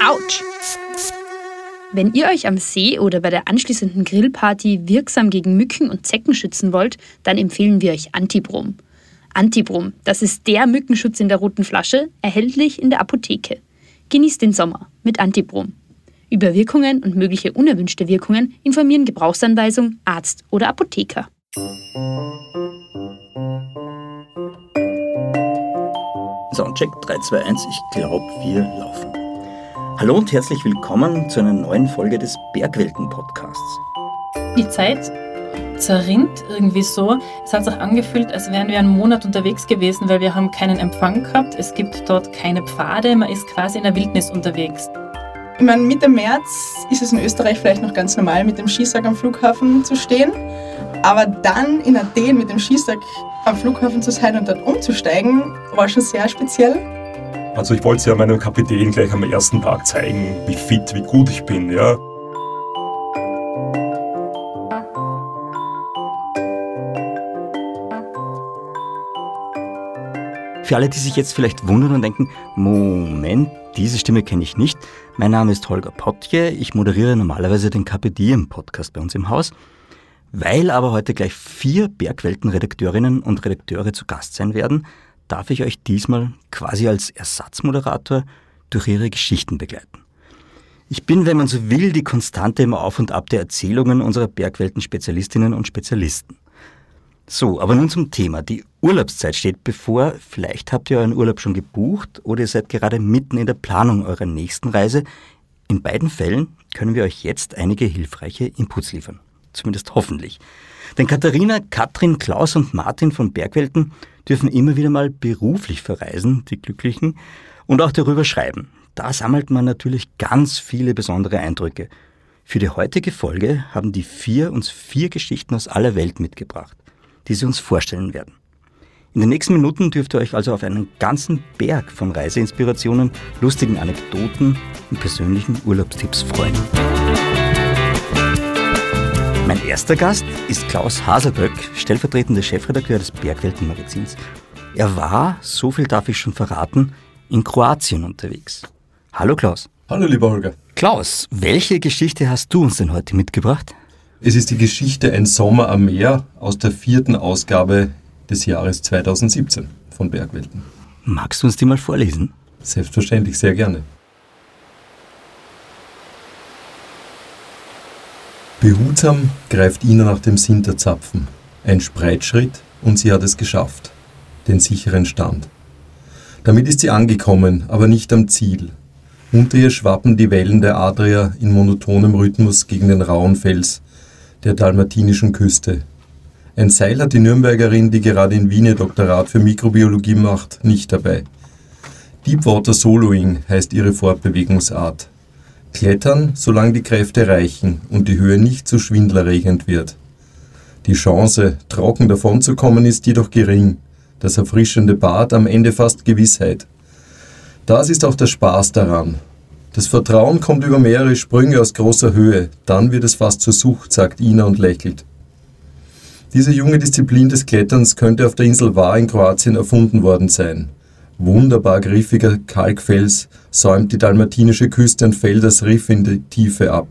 Autsch! Wenn ihr euch am See oder bei der anschließenden Grillparty wirksam gegen Mücken und Zecken schützen wollt, dann empfehlen wir euch Antibrom. Antibrom, das ist der Mückenschutz in der roten Flasche, erhältlich in der Apotheke. Genießt den Sommer mit Antibrom. Über Wirkungen und mögliche unerwünschte Wirkungen informieren Gebrauchsanweisung, Arzt oder Apotheker. Soundcheck 3, 2, 1, ich glaube, wir laufen. Hallo und herzlich willkommen zu einer neuen Folge des Bergwelten-Podcasts. Die Zeit zerrinnt irgendwie so. Es hat sich angefühlt, als wären wir einen Monat unterwegs gewesen, weil wir haben keinen Empfang gehabt. Es gibt dort keine Pfade, man ist quasi in der Wildnis unterwegs. Ich meine, Mitte März ist es in Österreich vielleicht noch ganz normal, mit dem Skisack am Flughafen zu stehen. Aber dann in Athen mit dem Skisack am Flughafen zu sein und dort umzusteigen, war schon sehr speziell. Also ich wollte ja meinem Kapitän gleich am ersten Tag zeigen, wie fit, wie gut ich bin, ja. Für alle, die sich jetzt vielleicht wundern und denken, Moment, diese Stimme kenne ich nicht. Mein Name ist Holger Potje, ich moderiere normalerweise den KPD im Podcast bei uns im Haus. Weil aber heute gleich vier Bergwelten-Redakteurinnen und Redakteure zu Gast sein werden, darf ich euch diesmal quasi als Ersatzmoderator durch ihre Geschichten begleiten. Ich bin, wenn man so will, die Konstante im Auf und Ab der Erzählungen unserer Bergwelten-Spezialistinnen und Spezialisten. So, aber nun zum Thema. Die Urlaubszeit steht bevor. Vielleicht habt ihr euren Urlaub schon gebucht oder ihr seid gerade mitten in der Planung eurer nächsten Reise. In beiden Fällen können wir euch jetzt einige hilfreiche Inputs liefern. Zumindest hoffentlich. Denn Katharina, Katrin, Klaus und Martin von Bergwelten dürfen immer wieder mal beruflich verreisen, die Glücklichen, und auch darüber schreiben. Da sammelt man natürlich ganz viele besondere Eindrücke. Für die heutige Folge haben die vier uns vier Geschichten aus aller Welt mitgebracht die sie uns vorstellen werden. In den nächsten Minuten dürft ihr euch also auf einen ganzen Berg von Reiseinspirationen, lustigen Anekdoten und persönlichen Urlaubstipps freuen. Mein erster Gast ist Klaus Haselböck, stellvertretender Chefredakteur des Bergwelten-Magazins. Er war, so viel darf ich schon verraten, in Kroatien unterwegs. Hallo Klaus. Hallo lieber Holger. Klaus, welche Geschichte hast du uns denn heute mitgebracht? Es ist die Geschichte Ein Sommer am Meer aus der vierten Ausgabe des Jahres 2017 von Bergwelten. Magst du uns die mal vorlesen? Selbstverständlich, sehr gerne. Behutsam greift Ina nach dem Sinterzapfen. Ein Spreitschritt und sie hat es geschafft. Den sicheren Stand. Damit ist sie angekommen, aber nicht am Ziel. Unter ihr schwappen die Wellen der Adria in monotonem Rhythmus gegen den rauen Fels, der dalmatinischen Küste. Ein Seil hat die Nürnbergerin, die gerade in Wien ihr Doktorat für Mikrobiologie macht, nicht dabei. Deepwater Soloing heißt ihre Fortbewegungsart. Klettern, solange die Kräfte reichen und die Höhe nicht zu schwindlerregend wird. Die Chance, trocken davonzukommen, ist jedoch gering. Das erfrischende Bad am Ende fast Gewissheit. Das ist auch der Spaß daran, das Vertrauen kommt über mehrere Sprünge aus großer Höhe, dann wird es fast zur Sucht, sagt Ina und lächelt. Diese junge Disziplin des Kletterns könnte auf der Insel Var in Kroatien erfunden worden sein. Wunderbar griffiger Kalkfels säumt die dalmatinische Küste und fällt das Riff in die Tiefe ab.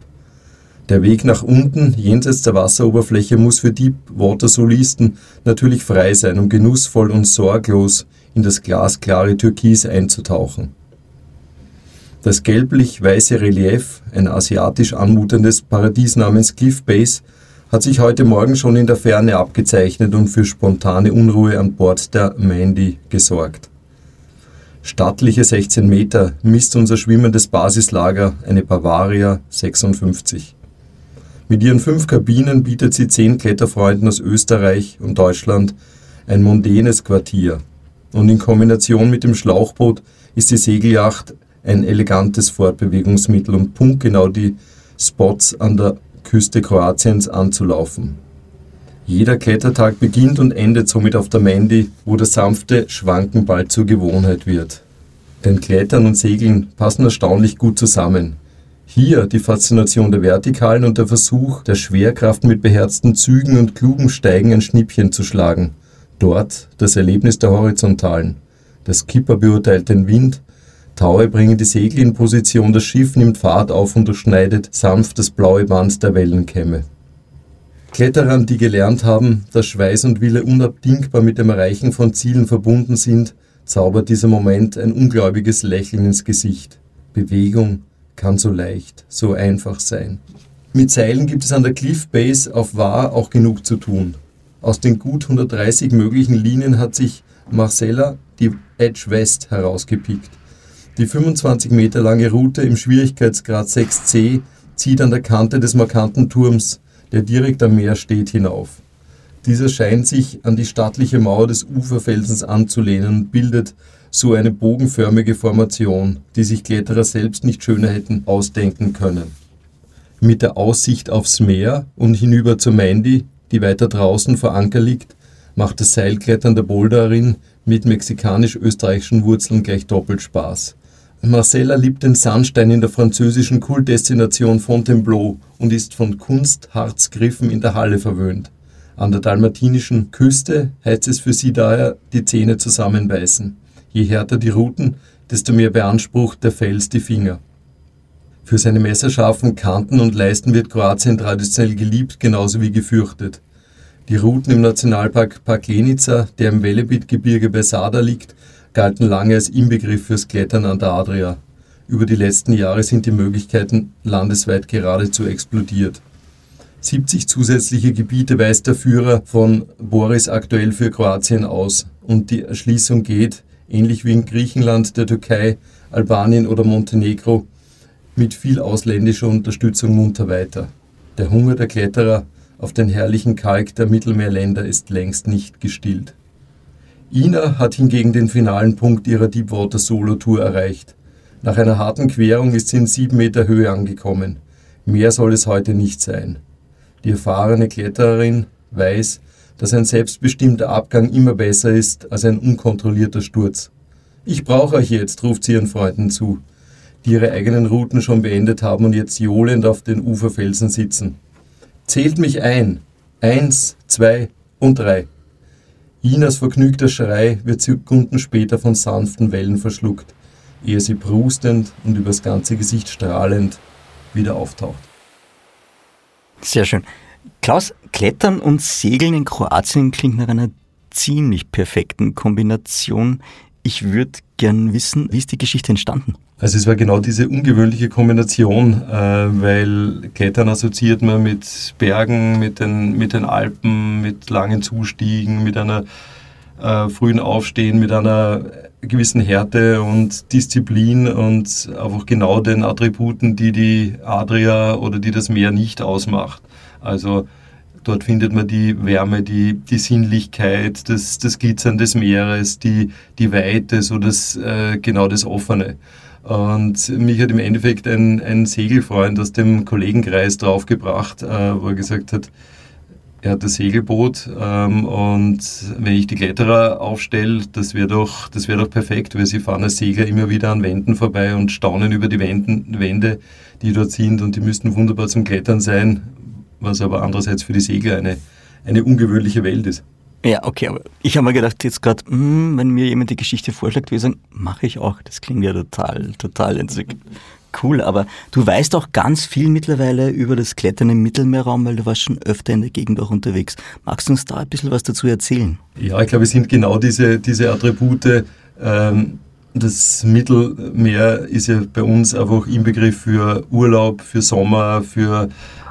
Der Weg nach unten, jenseits der Wasseroberfläche, muss für Deepwater-Solisten natürlich frei sein, um genussvoll und sorglos in das glasklare Türkis einzutauchen. Das gelblich-weiße Relief, ein asiatisch anmutendes Paradies namens Cliff Base, hat sich heute Morgen schon in der Ferne abgezeichnet und für spontane Unruhe an Bord der Mandy gesorgt. Stattliche 16 Meter misst unser schwimmendes Basislager, eine Bavaria 56. Mit ihren fünf Kabinen bietet sie zehn Kletterfreunden aus Österreich und Deutschland ein mondänes Quartier. Und in Kombination mit dem Schlauchboot ist die Segelyacht ein elegantes Fortbewegungsmittel, um punktgenau die Spots an der Küste Kroatiens anzulaufen. Jeder Klettertag beginnt und endet somit auf der Mandy, wo das sanfte Schwanken bald zur Gewohnheit wird. Denn Klettern und Segeln passen erstaunlich gut zusammen. Hier die Faszination der Vertikalen und der Versuch der Schwerkraft mit beherzten Zügen und klugen Steigen ein Schnippchen zu schlagen. Dort das Erlebnis der Horizontalen. Der Skipper beurteilt den Wind, Taue bringen die Segel in Position, das Schiff nimmt Fahrt auf und durchschneidet sanft das blaue Band der Wellenkämme. Kletterern, die gelernt haben, dass Schweiß und Wille unabdingbar mit dem Erreichen von Zielen verbunden sind, zaubert dieser Moment ein ungläubiges Lächeln ins Gesicht. Bewegung kann so leicht, so einfach sein. Mit Seilen gibt es an der Cliff Base auf War auch genug zu tun. Aus den gut 130 möglichen Linien hat sich Marcella die Edge West herausgepickt. Die 25 Meter lange Route im Schwierigkeitsgrad 6c zieht an der Kante des markanten Turms, der direkt am Meer steht, hinauf. Dieser scheint sich an die stattliche Mauer des Uferfelsens anzulehnen und bildet so eine bogenförmige Formation, die sich Kletterer selbst nicht schöner hätten ausdenken können. Mit der Aussicht aufs Meer und hinüber zur Mandy, die weiter draußen vor Anker liegt, macht das Seilklettern der Boulderin mit mexikanisch-österreichischen Wurzeln gleich doppelt Spaß. Marcella liebt den Sandstein in der französischen Kultdestination Fontainebleau und ist von Kunstharzgriffen in der Halle verwöhnt. An der dalmatinischen Küste heißt es für sie daher die Zähne zusammenbeißen. Je härter die Routen, desto mehr beansprucht der Fels die Finger. Für seine messerscharfen Kanten und Leisten wird Kroatien traditionell geliebt, genauso wie gefürchtet. Die Routen im Nationalpark Park Lenica, der im Velebit-Gebirge bei Sada liegt, galten lange als Inbegriff fürs Klettern an der Adria. Über die letzten Jahre sind die Möglichkeiten landesweit geradezu explodiert. 70 zusätzliche Gebiete weist der Führer von Boris aktuell für Kroatien aus und die Erschließung geht, ähnlich wie in Griechenland, der Türkei, Albanien oder Montenegro, mit viel ausländischer Unterstützung munter weiter. Der Hunger der Kletterer auf den herrlichen Kalk der Mittelmeerländer ist längst nicht gestillt. Ina hat hingegen den finalen Punkt ihrer Deepwater Solo Tour erreicht. Nach einer harten Querung ist sie in sieben Meter Höhe angekommen. Mehr soll es heute nicht sein. Die erfahrene Klettererin weiß, dass ein selbstbestimmter Abgang immer besser ist als ein unkontrollierter Sturz. Ich brauche euch jetzt, ruft sie ihren Freunden zu, die ihre eigenen Routen schon beendet haben und jetzt johlend auf den Uferfelsen sitzen. Zählt mich ein. Eins, zwei und drei. Inas vergnügter Schrei wird Sekunden später von sanften Wellen verschluckt, ehe sie prustend und übers ganze Gesicht strahlend wieder auftaucht. Sehr schön. Klaus, Klettern und Segeln in Kroatien klingt nach einer ziemlich perfekten Kombination. Ich würde gern wissen, wie ist die Geschichte entstanden? Also es war genau diese ungewöhnliche Kombination, äh, weil Klettern assoziiert man mit Bergen, mit den, mit den Alpen, mit langen Zustiegen, mit einer äh, frühen Aufstehen, mit einer gewissen Härte und Disziplin und einfach genau den Attributen, die die Adria oder die das Meer nicht ausmacht. Also dort findet man die Wärme, die, die Sinnlichkeit, das, das Glitzern des Meeres, die, die Weite, so das, äh, genau das Offene. Und mich hat im Endeffekt ein, ein Segelfreund aus dem Kollegenkreis draufgebracht, äh, wo er gesagt hat, er hat das Segelboot ähm, und wenn ich die Kletterer aufstelle, das wäre doch, wär doch perfekt, weil sie fahren als Segler immer wieder an Wänden vorbei und staunen über die Wänden, Wände, die dort sind und die müssten wunderbar zum Klettern sein, was aber andererseits für die Segler eine, eine ungewöhnliche Welt ist. Ja, okay, aber ich habe mir gedacht, jetzt gerade, hm, wenn mir jemand die Geschichte vorschlägt, würde ich sagen, mache ich auch. Das klingt ja total, total entzückend. Cool, aber du weißt auch ganz viel mittlerweile über das Klettern im Mittelmeerraum, weil du warst schon öfter in der Gegend auch unterwegs. Magst du uns da ein bisschen was dazu erzählen? Ja, ich glaube, es sind genau diese, diese Attribute. Ähm, das Mittelmeer ist ja bei uns einfach Inbegriff für Urlaub, für Sommer, für,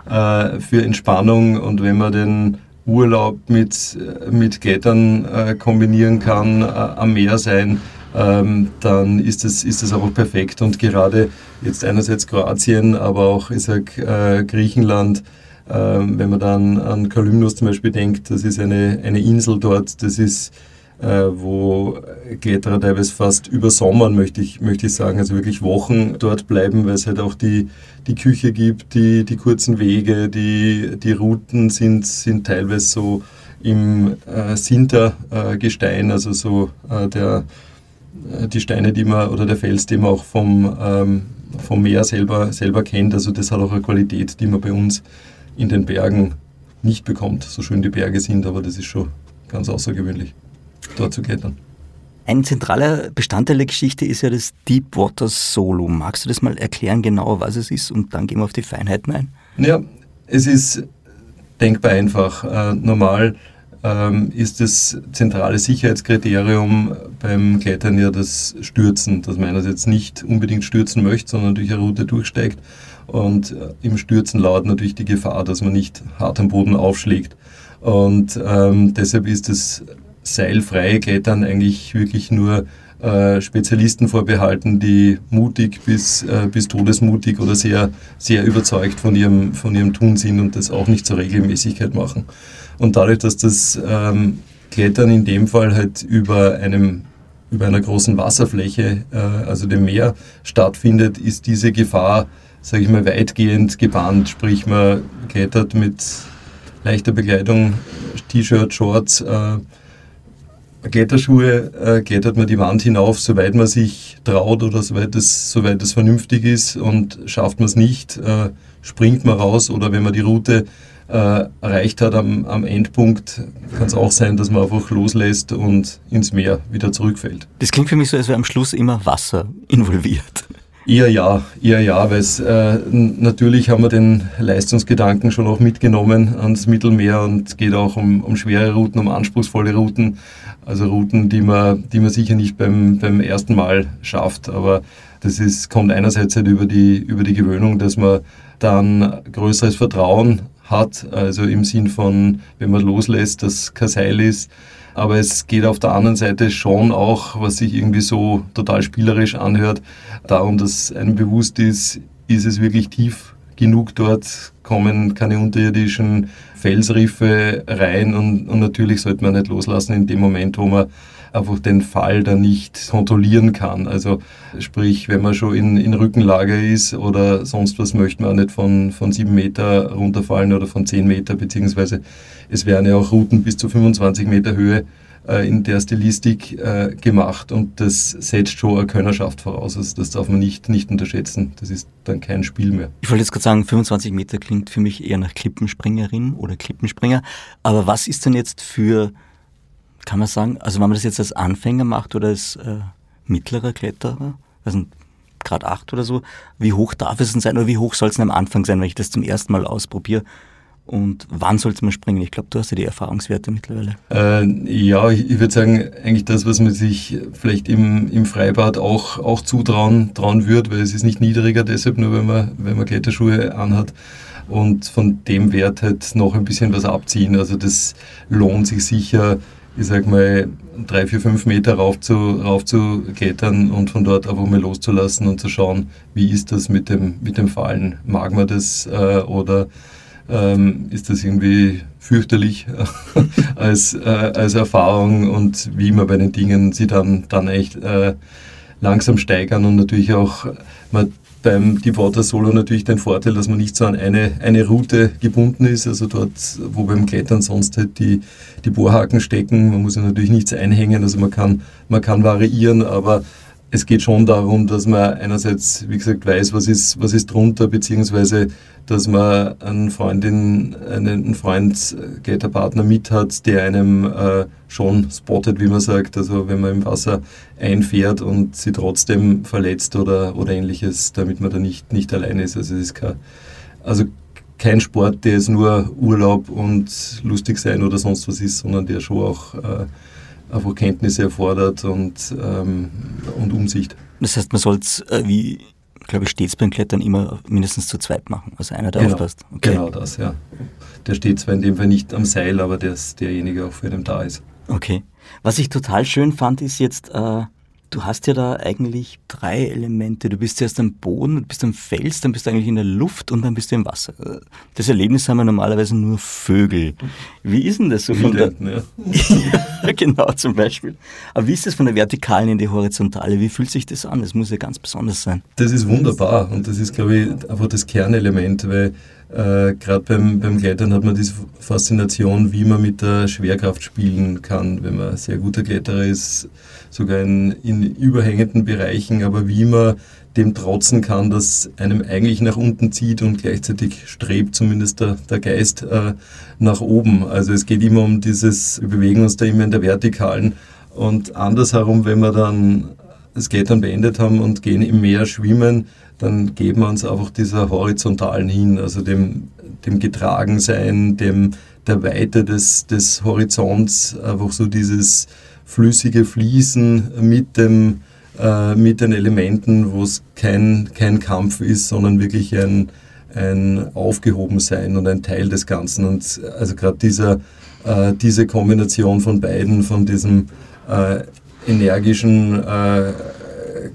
äh, für Entspannung. Und wenn man den Urlaub mit, mit Klettern äh, kombinieren kann, äh, am Meer sein, ähm, dann ist das, ist das einfach perfekt. Und gerade jetzt einerseits Kroatien, aber auch ich sag, äh, Griechenland, ähm, wenn man dann an Kalymnos zum Beispiel denkt, das ist eine, eine Insel dort, das ist wo Kletterer teilweise fast über Sommern, möchte ich, möchte ich sagen, also wirklich Wochen dort bleiben, weil es halt auch die, die Küche gibt, die, die kurzen Wege, die, die Routen sind, sind teilweise so im äh, Sintergestein, äh, also so äh, der, äh, die Steine, die man oder der Fels, den man auch vom, ähm, vom Meer selber, selber kennt. Also das hat auch eine Qualität, die man bei uns in den Bergen nicht bekommt, so schön die Berge sind, aber das ist schon ganz außergewöhnlich dort zu klettern. Ein zentraler Bestandteil der Geschichte ist ja das Deepwater Solo. Magst du das mal erklären, genau was es ist und dann gehen wir auf die Feinheiten ein? Ja, es ist denkbar einfach. Äh, normal ähm, ist das zentrale Sicherheitskriterium beim Klettern ja das Stürzen, dass man einerseits nicht unbedingt stürzen möchte, sondern durch eine Route durchsteigt. Und äh, im Stürzen lauert natürlich die Gefahr, dass man nicht hart am Boden aufschlägt. Und ähm, deshalb ist das seilfreie Klettern eigentlich wirklich nur äh, Spezialisten vorbehalten, die mutig bis, äh, bis todesmutig oder sehr, sehr überzeugt von ihrem, von ihrem Tun sind und das auch nicht zur Regelmäßigkeit machen. Und dadurch, dass das ähm, Klettern in dem Fall halt über einem über einer großen Wasserfläche, äh, also dem Meer, stattfindet, ist diese Gefahr, sage ich mal, weitgehend gebannt. Sprich, man klettert mit leichter Bekleidung, T-Shirt, Shorts, äh, Kletterschuhe äh, klettert man die Wand hinauf, soweit man sich traut oder soweit es, soweit es vernünftig ist und schafft man es nicht, äh, springt man raus oder wenn man die Route äh, erreicht hat am, am Endpunkt, kann es auch sein, dass man einfach loslässt und ins Meer wieder zurückfällt. Das klingt für mich so, als wäre am Schluss immer Wasser involviert. Eher ja, eher ja, weil äh, natürlich haben wir den Leistungsgedanken schon auch mitgenommen ans Mittelmeer und geht auch um, um schwere Routen, um anspruchsvolle Routen. Also Routen, die man, die man sicher nicht beim, beim ersten Mal schafft. Aber das ist, kommt einerseits halt über die, über die Gewöhnung, dass man dann größeres Vertrauen hat, also im Sinn von, wenn man loslässt, dass kein Seil ist. Aber es geht auf der anderen Seite schon auch, was sich irgendwie so total spielerisch anhört, darum, dass einem bewusst ist, ist es wirklich tief genug dort, kommen keine unterirdischen Felsriffe rein und, und natürlich sollte man nicht loslassen in dem Moment, wo man einfach den Fall dann nicht kontrollieren kann. Also sprich, wenn man schon in, in Rückenlage ist oder sonst was, möchte man auch nicht von, von sieben Meter runterfallen oder von zehn Meter, beziehungsweise es wären ja auch Routen bis zu 25 Meter Höhe äh, in der Stilistik äh, gemacht und das setzt schon eine Könnerschaft voraus. Also das darf man nicht, nicht unterschätzen. Das ist dann kein Spiel mehr. Ich wollte jetzt gerade sagen, 25 Meter klingt für mich eher nach Klippenspringerin oder Klippenspringer. Aber was ist denn jetzt für, kann man sagen, also wenn man das jetzt als Anfänger macht oder als äh, mittlerer Kletterer, also Grad 8 oder so, wie hoch darf es denn sein oder wie hoch soll es denn am Anfang sein, wenn ich das zum ersten Mal ausprobiere? Und wann sollte man springen? Ich glaube, du hast ja die Erfahrungswerte mittlerweile. Äh, ja, ich, ich würde sagen, eigentlich das, was man sich vielleicht im, im Freibad auch, auch zutrauen trauen wird, weil es ist nicht niedriger, deshalb nur, wenn man, wenn man Kletterschuhe anhat und von dem Wert halt noch ein bisschen was abziehen. Also das lohnt sich sicher, ich sag mal, drei, vier, fünf Meter rauf zu, rauf zu klettern und von dort einfach mal loszulassen und zu schauen, wie ist das mit dem, mit dem Fallen? Mag man das äh, oder ähm, ist das irgendwie fürchterlich als, äh, als Erfahrung und wie man bei den Dingen sie dann, dann echt äh, langsam steigern und natürlich auch man beim Deepwater Solo natürlich den Vorteil, dass man nicht so an eine, eine Route gebunden ist, also dort, wo beim Klettern sonst halt die, die Bohrhaken stecken. Man muss ja natürlich nichts einhängen, also man kann, man kann variieren, aber es geht schon darum, dass man einerseits, wie gesagt, weiß, was ist, was ist drunter, beziehungsweise, dass man einen Freundin, einen Freund, Kletterpartner mit hat, der einem äh, schon spottet, wie man sagt. Also wenn man im Wasser einfährt und sie trotzdem verletzt oder, oder ähnliches, damit man da nicht, nicht allein ist. Also es ist kein, also kein Sport, der jetzt nur Urlaub und lustig sein oder sonst was ist, sondern der schon auch äh, einfach Kenntnisse erfordert und, ähm, und Umsicht. Das heißt, man soll es, äh, wie glaube ich, stets beim Klettern immer mindestens zu zweit machen, also einer, der genau, aufpasst. Okay. Genau das, ja. Der steht zwar in dem Fall nicht am Seil, aber der ist derjenige auch für den da ist. Okay. Was ich total schön fand, ist jetzt, äh, Du hast ja da eigentlich drei Elemente. Du bist zuerst am Boden, du bist am Fels, dann bist du eigentlich in der Luft und dann bist du im Wasser. Das Erlebnis haben ja normalerweise nur Vögel. Wie ist denn das so von der... Ja. ja, genau, zum Beispiel. Aber wie ist das von der Vertikalen in die Horizontale? Wie fühlt sich das an? Das muss ja ganz besonders sein. Das ist wunderbar und das ist, glaube ich, einfach das Kernelement, weil äh, Gerade beim, beim Klettern hat man diese Faszination, wie man mit der Schwerkraft spielen kann, wenn man sehr guter Kletterer ist, sogar in, in überhängenden Bereichen, aber wie man dem trotzen kann, dass einem eigentlich nach unten zieht und gleichzeitig strebt zumindest der, der Geist äh, nach oben. Also es geht immer um dieses, wir bewegen uns da immer in der Vertikalen Und andersherum, wenn wir dann das Klettern beendet haben und gehen im Meer schwimmen, dann geben wir uns einfach dieser horizontalen hin, also dem, dem Getragensein, dem, der Weite des, des Horizonts, einfach so dieses flüssige Fließen mit, dem, äh, mit den Elementen, wo es kein, kein Kampf ist, sondern wirklich ein, ein Aufgehobensein und ein Teil des Ganzen. Und also gerade dieser, äh, diese Kombination von beiden, von diesem äh, energischen, äh,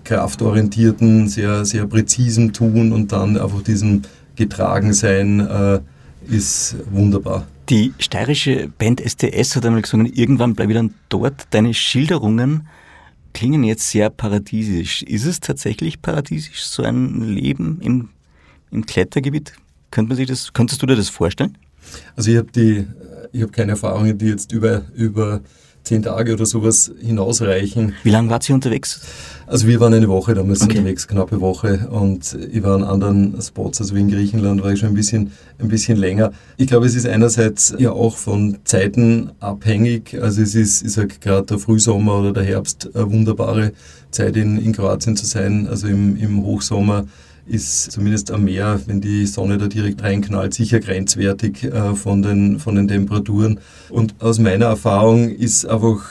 kraftorientierten, sehr, sehr präzisen Tun und dann einfach diesem Getragensein äh, ist wunderbar. Die steirische Band STS hat einmal gesungen, irgendwann bleibe ich dann dort. Deine Schilderungen klingen jetzt sehr paradiesisch. Ist es tatsächlich paradiesisch, so ein Leben im, im Klettergebiet? Könnte man sich das, könntest du dir das vorstellen? Also ich habe die, keine Erfahrungen, die jetzt über, über zehn Tage oder sowas hinausreichen. Wie lange wart ihr unterwegs? Also wir waren eine Woche damals okay. unterwegs, knappe Woche. Und ich war an anderen Spots, also wie in Griechenland war ich schon ein bisschen, ein bisschen länger. Ich glaube, es ist einerseits ja auch von Zeiten abhängig. Also es ist, ich sage gerade der Frühsommer oder der Herbst eine wunderbare Zeit in, in Kroatien zu sein. Also im, im Hochsommer ist zumindest am Meer, wenn die Sonne da direkt reinknallt, sicher grenzwertig äh, von, den, von den Temperaturen. Und aus meiner Erfahrung ist einfach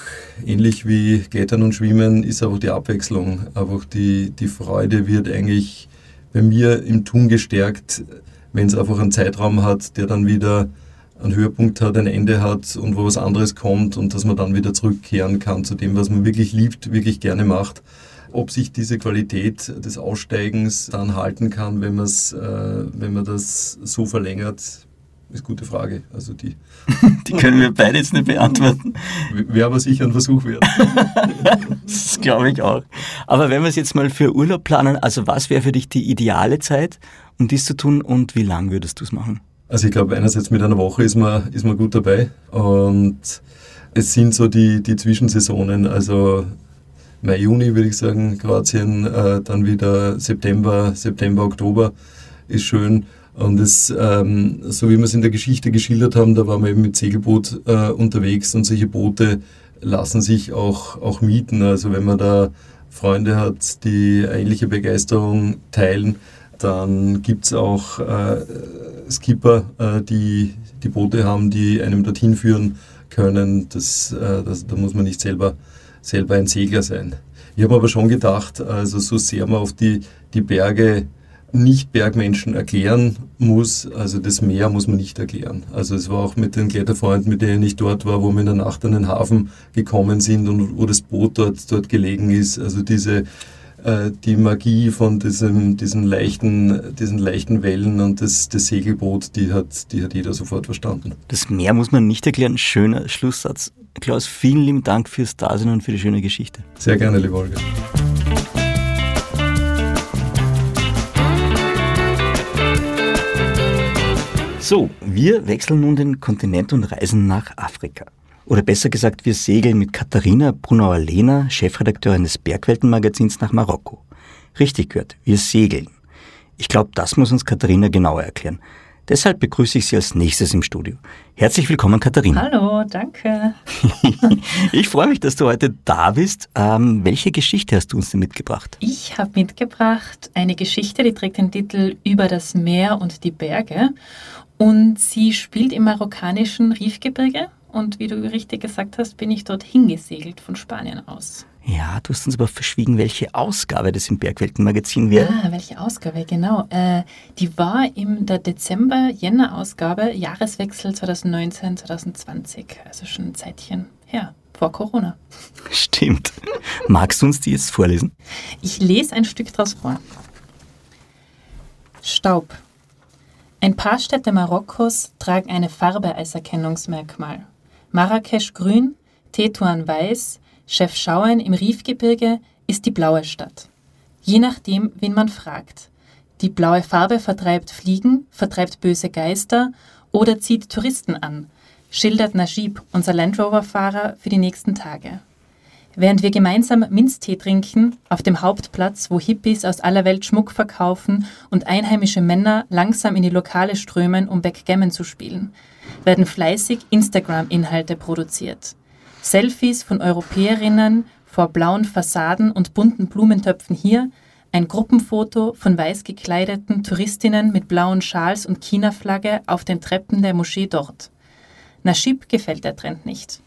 ähnlich wie Klettern und Schwimmen, ist einfach die Abwechslung. Einfach die, die Freude wird eigentlich bei mir im Tun gestärkt, wenn es einfach einen Zeitraum hat, der dann wieder einen Höhepunkt hat, ein Ende hat und wo was anderes kommt und dass man dann wieder zurückkehren kann zu dem, was man wirklich liebt, wirklich gerne macht. Ob sich diese Qualität des Aussteigens dann halten kann, wenn, äh, wenn man das so verlängert, ist eine gute Frage. Also die, die können wir beide jetzt nicht beantworten. Wäre aber sicher ein Versuch wert. das glaube ich auch. Aber wenn wir es jetzt mal für Urlaub planen, also was wäre für dich die ideale Zeit, um dies zu tun und wie lang würdest du es machen? Also ich glaube, einerseits mit einer Woche ist man, ist man gut dabei und es sind so die, die Zwischensaisonen, also Mai, Juni würde ich sagen, Kroatien, äh, dann wieder September, September, Oktober ist schön. Und es, ähm, so wie wir es in der Geschichte geschildert haben, da waren wir eben mit Segelboot äh, unterwegs und solche Boote lassen sich auch, auch mieten. Also wenn man da Freunde hat, die ähnliche Begeisterung teilen, dann gibt es auch äh, Skipper, äh, die die Boote haben, die einem dorthin führen können. Das, äh, das, da muss man nicht selber selber ein Segler sein. Ich habe aber schon gedacht, also so sehr man auf die, die Berge nicht Bergmenschen erklären muss, also das Meer muss man nicht erklären. Also es war auch mit den Kletterfreunden, mit denen ich dort war, wo wir in der Nacht an den Hafen gekommen sind und wo das Boot dort, dort gelegen ist. Also diese, äh, die Magie von diesem, diesen, leichten, diesen leichten Wellen und das, das Segelboot, die hat, die hat jeder sofort verstanden. Das Meer muss man nicht erklären. Schöner Schlusssatz. Klaus, vielen lieben Dank fürs Dasein und für die schöne Geschichte. Sehr gerne, liebe Olga. So, wir wechseln nun den Kontinent und reisen nach Afrika. Oder besser gesagt, wir segeln mit Katharina Brunauer-Lehner, Chefredakteurin des Bergweltenmagazins, nach Marokko. Richtig gehört, wir segeln. Ich glaube, das muss uns Katharina genauer erklären. Deshalb begrüße ich Sie als nächstes im Studio. Herzlich willkommen, Katharina. Hallo, danke. ich freue mich, dass du heute da bist. Ähm, welche Geschichte hast du uns denn mitgebracht? Ich habe mitgebracht eine Geschichte, die trägt den Titel Über das Meer und die Berge. Und sie spielt im marokkanischen Riefgebirge. Und wie du richtig gesagt hast, bin ich dort hingesegelt von Spanien aus. Ja, du hast uns aber verschwiegen, welche Ausgabe des im Bergweltenmagazin wäre. Ah, welche Ausgabe, genau. Äh, die war in der Dezember-Jänner-Ausgabe, Jahreswechsel 2019-2020, also schon ein Zeitchen her, vor Corona. Stimmt. Magst du uns die jetzt vorlesen? Ich lese ein Stück daraus vor. Staub. Ein paar Städte Marokkos tragen eine Farbe als Erkennungsmerkmal. Marrakesch grün, Tetuan weiß, Chefschauen im Riefgebirge ist die blaue Stadt. Je nachdem, wen man fragt. Die blaue Farbe vertreibt Fliegen, vertreibt böse Geister oder zieht Touristen an, schildert Najib, unser Land Rover-Fahrer, für die nächsten Tage. Während wir gemeinsam Minztee trinken, auf dem Hauptplatz, wo Hippies aus aller Welt Schmuck verkaufen und einheimische Männer langsam in die Lokale strömen, um Backgammon zu spielen, werden fleißig Instagram-Inhalte produziert. Selfies von Europäerinnen vor blauen Fassaden und bunten Blumentöpfen hier, ein Gruppenfoto von weiß gekleideten Touristinnen mit blauen Schals und China-Flagge auf den Treppen der Moschee dort. Naschib gefällt der Trend nicht.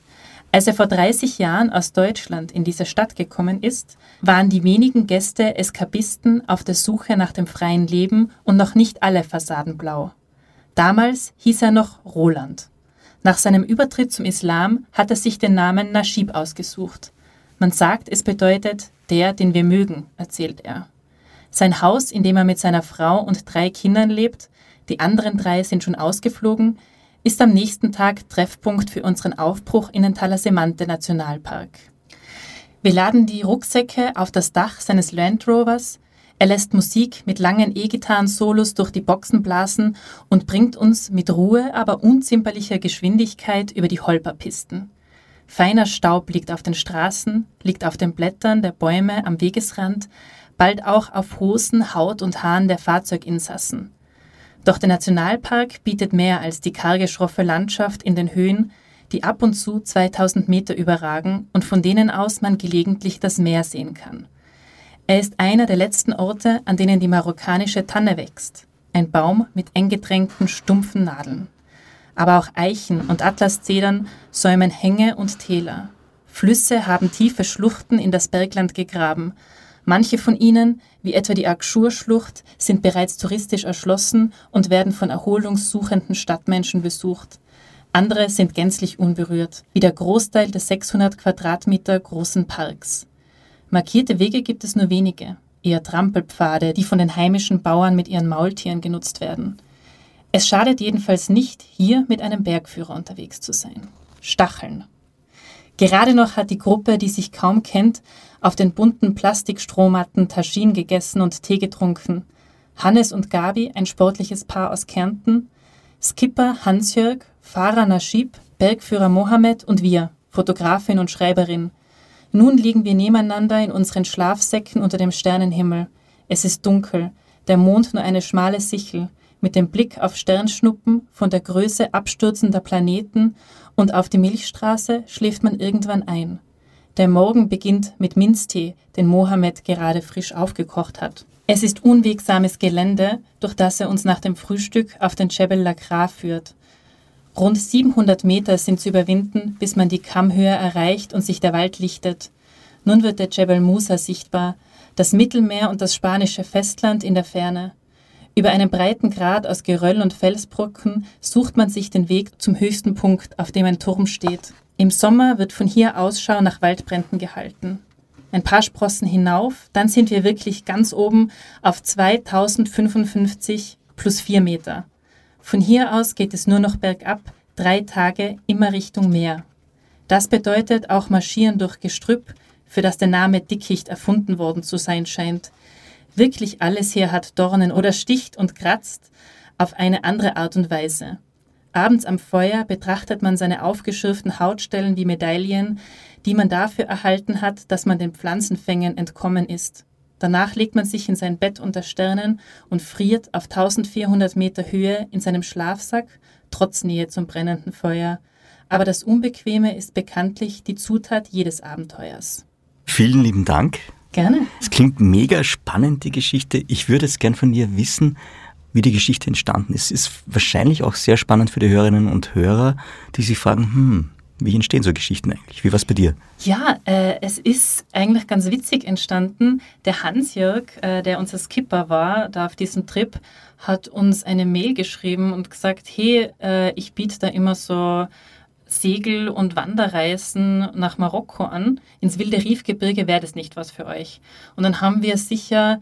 Als er vor 30 Jahren aus Deutschland in diese Stadt gekommen ist, waren die wenigen Gäste Eskapisten auf der Suche nach dem freien Leben und noch nicht alle Fassaden blau. Damals hieß er noch Roland. Nach seinem Übertritt zum Islam hat er sich den Namen Naschib ausgesucht. Man sagt, es bedeutet der, den wir mögen, erzählt er. Sein Haus, in dem er mit seiner Frau und drei Kindern lebt, die anderen drei sind schon ausgeflogen, ist am nächsten Tag Treffpunkt für unseren Aufbruch in den Talasemante Nationalpark. Wir laden die Rucksäcke auf das Dach seines Land Rovers, er lässt Musik mit langen E-Gitarren-Solos durch die Boxen blasen und bringt uns mit Ruhe, aber unzimperlicher Geschwindigkeit über die Holperpisten. Feiner Staub liegt auf den Straßen, liegt auf den Blättern der Bäume am Wegesrand, bald auch auf Hosen, Haut und Haaren der Fahrzeuginsassen. Doch der Nationalpark bietet mehr als die karge, schroffe Landschaft in den Höhen, die ab und zu 2000 Meter überragen und von denen aus man gelegentlich das Meer sehen kann. Er ist einer der letzten Orte, an denen die marokkanische Tanne wächst, ein Baum mit eng gedrängten, stumpfen Nadeln. Aber auch Eichen und Atlaszedern säumen Hänge und Täler. Flüsse haben tiefe Schluchten in das Bergland gegraben, Manche von ihnen, wie etwa die Akschur-Schlucht, sind bereits touristisch erschlossen und werden von erholungssuchenden Stadtmenschen besucht. Andere sind gänzlich unberührt, wie der Großteil des 600 Quadratmeter großen Parks. Markierte Wege gibt es nur wenige, eher Trampelpfade, die von den heimischen Bauern mit ihren Maultieren genutzt werden. Es schadet jedenfalls nicht, hier mit einem Bergführer unterwegs zu sein. Stacheln. Gerade noch hat die Gruppe, die sich kaum kennt, auf den bunten Plastikstrohmatten Taschin gegessen und Tee getrunken. Hannes und Gabi, ein sportliches Paar aus Kärnten, Skipper Hansjörg, Fahrer Naschib, Bergführer Mohammed und wir, Fotografin und Schreiberin. Nun liegen wir nebeneinander in unseren Schlafsäcken unter dem Sternenhimmel. Es ist dunkel, der Mond nur eine schmale Sichel, mit dem Blick auf Sternschnuppen von der Größe abstürzender Planeten und auf die Milchstraße schläft man irgendwann ein. Der Morgen beginnt mit Minztee, den Mohammed gerade frisch aufgekocht hat. Es ist unwegsames Gelände, durch das er uns nach dem Frühstück auf den Jebel Lakra führt. Rund 700 Meter sind zu überwinden, bis man die Kammhöhe erreicht und sich der Wald lichtet. Nun wird der Jebel Musa sichtbar, das Mittelmeer und das spanische Festland in der Ferne. Über einen breiten Grat aus Geröll und Felsbrocken sucht man sich den Weg zum höchsten Punkt, auf dem ein Turm steht. Im Sommer wird von hier Ausschau nach Waldbränden gehalten. Ein paar Sprossen hinauf, dann sind wir wirklich ganz oben auf 2055 plus 4 Meter. Von hier aus geht es nur noch bergab, drei Tage immer Richtung Meer. Das bedeutet auch Marschieren durch Gestrüpp, für das der Name Dickicht erfunden worden zu sein scheint, Wirklich alles hier hat Dornen oder sticht und kratzt auf eine andere Art und Weise. Abends am Feuer betrachtet man seine aufgeschürften Hautstellen wie Medaillen, die man dafür erhalten hat, dass man den Pflanzenfängen entkommen ist. Danach legt man sich in sein Bett unter Sternen und friert auf 1400 Meter Höhe in seinem Schlafsack, trotz Nähe zum brennenden Feuer. Aber das Unbequeme ist bekanntlich die Zutat jedes Abenteuers. Vielen lieben Dank. Gerne. Es klingt mega spannend, die Geschichte. Ich würde es gern von dir wissen, wie die Geschichte entstanden ist. Es ist wahrscheinlich auch sehr spannend für die Hörerinnen und Hörer, die sich fragen, hm, wie entstehen so Geschichten eigentlich? Wie war es bei dir? Ja, äh, es ist eigentlich ganz witzig entstanden. Der Hans-Jörg, äh, der unser Skipper war, da auf diesem Trip, hat uns eine Mail geschrieben und gesagt, hey, äh, ich biete da immer so Segel- und Wanderreisen nach Marokko an. Ins wilde Riefgebirge wäre das nicht was für euch. Und dann haben wir sicher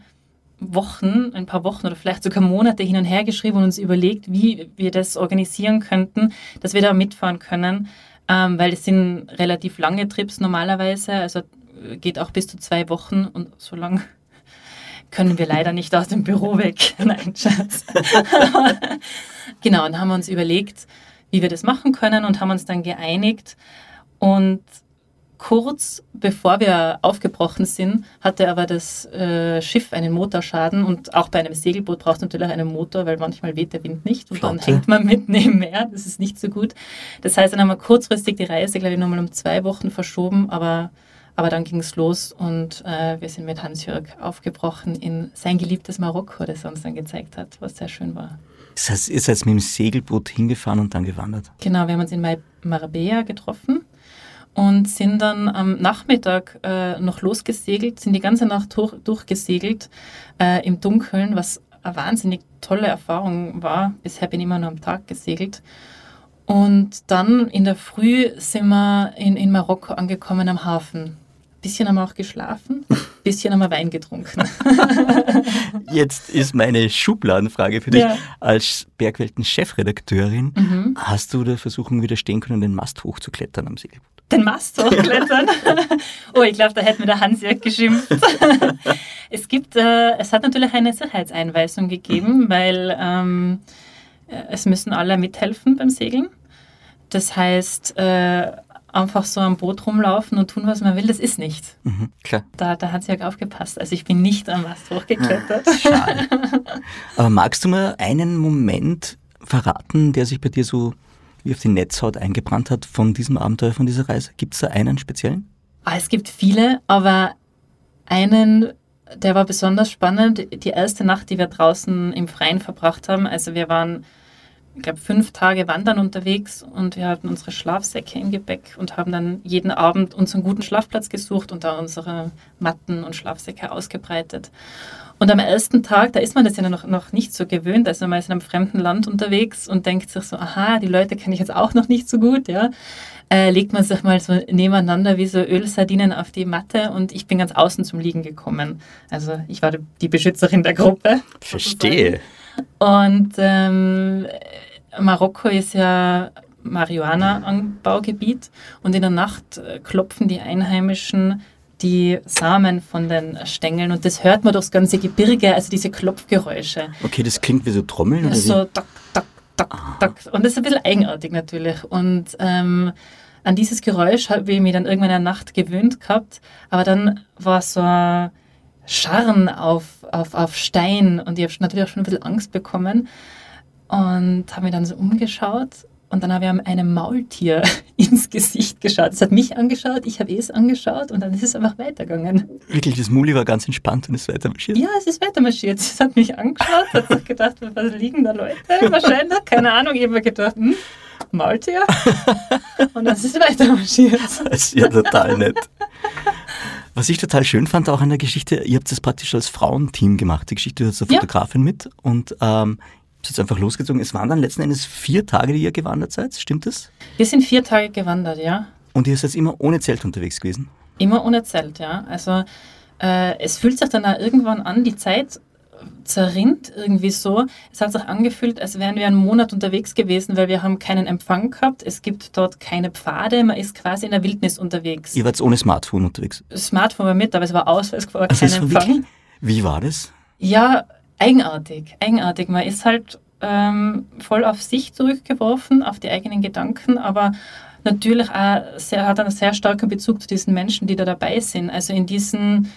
Wochen, ein paar Wochen oder vielleicht sogar Monate hin und her geschrieben und uns überlegt, wie wir das organisieren könnten, dass wir da mitfahren können, ähm, weil es sind relativ lange Trips normalerweise, also äh, geht auch bis zu zwei Wochen und so lang können wir leider nicht aus dem Büro weg. Nein, Schatz. genau, und haben uns überlegt, wie wir das machen können und haben uns dann geeinigt. Und kurz bevor wir aufgebrochen sind, hatte aber das äh, Schiff einen Motorschaden und auch bei einem Segelboot braucht es natürlich einen Motor, weil manchmal weht der Wind nicht und Flotte. dann hängt man mitten im Meer. Das ist nicht so gut. Das heißt, dann haben wir kurzfristig die Reise, glaube ich, nochmal um zwei Wochen verschoben, aber, aber dann ging es los und äh, wir sind mit Hans-Jörg aufgebrochen in sein geliebtes Marokko, das er uns dann gezeigt hat, was sehr schön war. Das heißt, ihr seid mit dem Segelboot hingefahren und dann gewandert. Genau, wir haben uns in Marbella getroffen und sind dann am Nachmittag äh, noch losgesegelt, sind die ganze Nacht durch, durchgesegelt äh, im Dunkeln, was eine wahnsinnig tolle Erfahrung war. Bisher bin ich immer nur am Tag gesegelt. Und dann in der Früh sind wir in, in Marokko angekommen am Hafen. Bisschen haben wir auch geschlafen, bisschen haben wir Wein getrunken. Jetzt ist meine Schubladenfrage für dich. Ja. Als Bergwelten-Chefredakteurin, Mhm. hast du der Versuchung widerstehen können, den Mast hochzuklettern am Segelboot? Den Mast hochklettern. oh, ich glaube, da hätte mir der Hans-Jörg geschimpft. es gibt, äh, es hat natürlich eine Sicherheitseinweisung gegeben, weil ähm, äh, es müssen alle mithelfen beim Segeln. Das heißt, äh, einfach so am Boot rumlaufen und tun, was man will, das ist nicht. Mhm, klar. Da, da hat Jörg aufgepasst. Also ich bin nicht am Mast hochgeklettert. Schade. Aber magst du mir einen Moment verraten, der sich bei dir so wie auf die Netzhaut eingebrannt hat von diesem Abenteuer, von dieser Reise? Gibt es da einen speziellen? Ah, es gibt viele, aber einen, der war besonders spannend. Die erste Nacht, die wir draußen im Freien verbracht haben, also wir waren, ich glaube, fünf Tage wandern unterwegs und wir hatten unsere Schlafsäcke im Gepäck und haben dann jeden Abend unseren guten Schlafplatz gesucht und da unsere Matten und Schlafsäcke ausgebreitet. Und am ersten Tag, da ist man das ja noch, noch nicht so gewöhnt, also man ist in einem fremden Land unterwegs und denkt sich so, aha, die Leute kenne ich jetzt auch noch nicht so gut, ja. Äh, legt man sich mal so nebeneinander wie so Ölsardinen auf die Matte und ich bin ganz außen zum Liegen gekommen. Also ich war die- die Beschützerin der Gruppe. Verstehe. Und ähm, Marokko ist ja Marihuana-Anbaugebiet und in der Nacht äh, klopfen die Einheimischen die Samen von den Stängeln und das hört man durchs ganze Gebirge, also diese Klopfgeräusche. Okay, das klingt wie so Trommeln oder So tak, tak, tak, tak. Und das ist ein bisschen eigenartig natürlich. Und ähm, an dieses Geräusch habe ich mich dann irgendwann in der Nacht gewöhnt gehabt, aber dann war so ein Scharren auf, auf, auf Stein und ich habe natürlich auch schon ein bisschen Angst bekommen und habe mich dann so umgeschaut und dann habe ich einem Maultier ins Gesicht geschaut. Es hat mich angeschaut, ich habe es angeschaut und dann ist es einfach weitergegangen. Wirklich, das Muli war ganz entspannt und ist weiter marschiert. Ja, es ist weitermarschiert. Es hat mich angeschaut, hat gedacht, was liegen da Leute? Wahrscheinlich, keine Ahnung. Ich habe mir gedacht, hm, Maultier. Und dann ist es weitermarschiert. Das ist ja total nett. Was ich total schön fand auch an der Geschichte, ihr habt das praktisch als Frauenteam gemacht. Die Geschichte, du hast eine Ja. Fotografin mit und ähm, ist jetzt einfach losgezogen. Es waren dann letzten Endes vier Tage, die ihr gewandert seid, stimmt das? Wir sind vier Tage gewandert, ja. Und ihr seid immer ohne Zelt unterwegs gewesen. Immer ohne Zelt, ja. Also äh, es fühlt sich dann auch irgendwann an, die Zeit zerrinnt irgendwie so. Es hat sich angefühlt, als wären wir einen Monat unterwegs gewesen, weil wir haben keinen Empfang gehabt. Es gibt dort keine Pfade. Man ist quasi in der Wildnis unterwegs. Ihr wart ohne Smartphone unterwegs. Das Smartphone war mit, aber es war aus, weil es war Also kein es war Empfang. wirklich, wie war das? Ja, eigenartig, eigenartig. Man ist halt ähm, voll auf sich zurückgeworfen, auf die eigenen Gedanken, aber natürlich auch sehr, hat einen sehr starken Bezug zu diesen Menschen, die da dabei sind. Also in diesen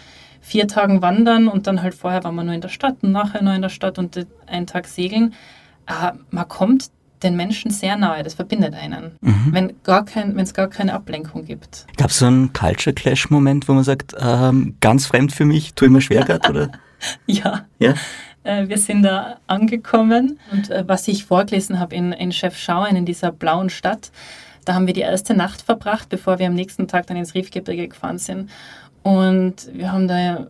vier Tagen wandern und dann halt vorher waren wir nur in der Stadt und nachher nur in der Stadt und einen Tag segeln. Äh, man kommt den Menschen sehr nahe, das verbindet einen, Mhm. wenn gar kein, es gar keine Ablenkung gibt. Gab es so einen Culture Clash-Moment, wo man sagt, ähm, ganz fremd für mich, tue ich mir schwer grad, oder? Ja, Ja? Äh, wir sind da angekommen und äh, was ich vorgelesen habe in, in Chefschauen, in dieser blauen Stadt, da haben wir die erste Nacht verbracht, bevor wir am nächsten Tag dann ins Riefgebirge gefahren sind. Und wir haben da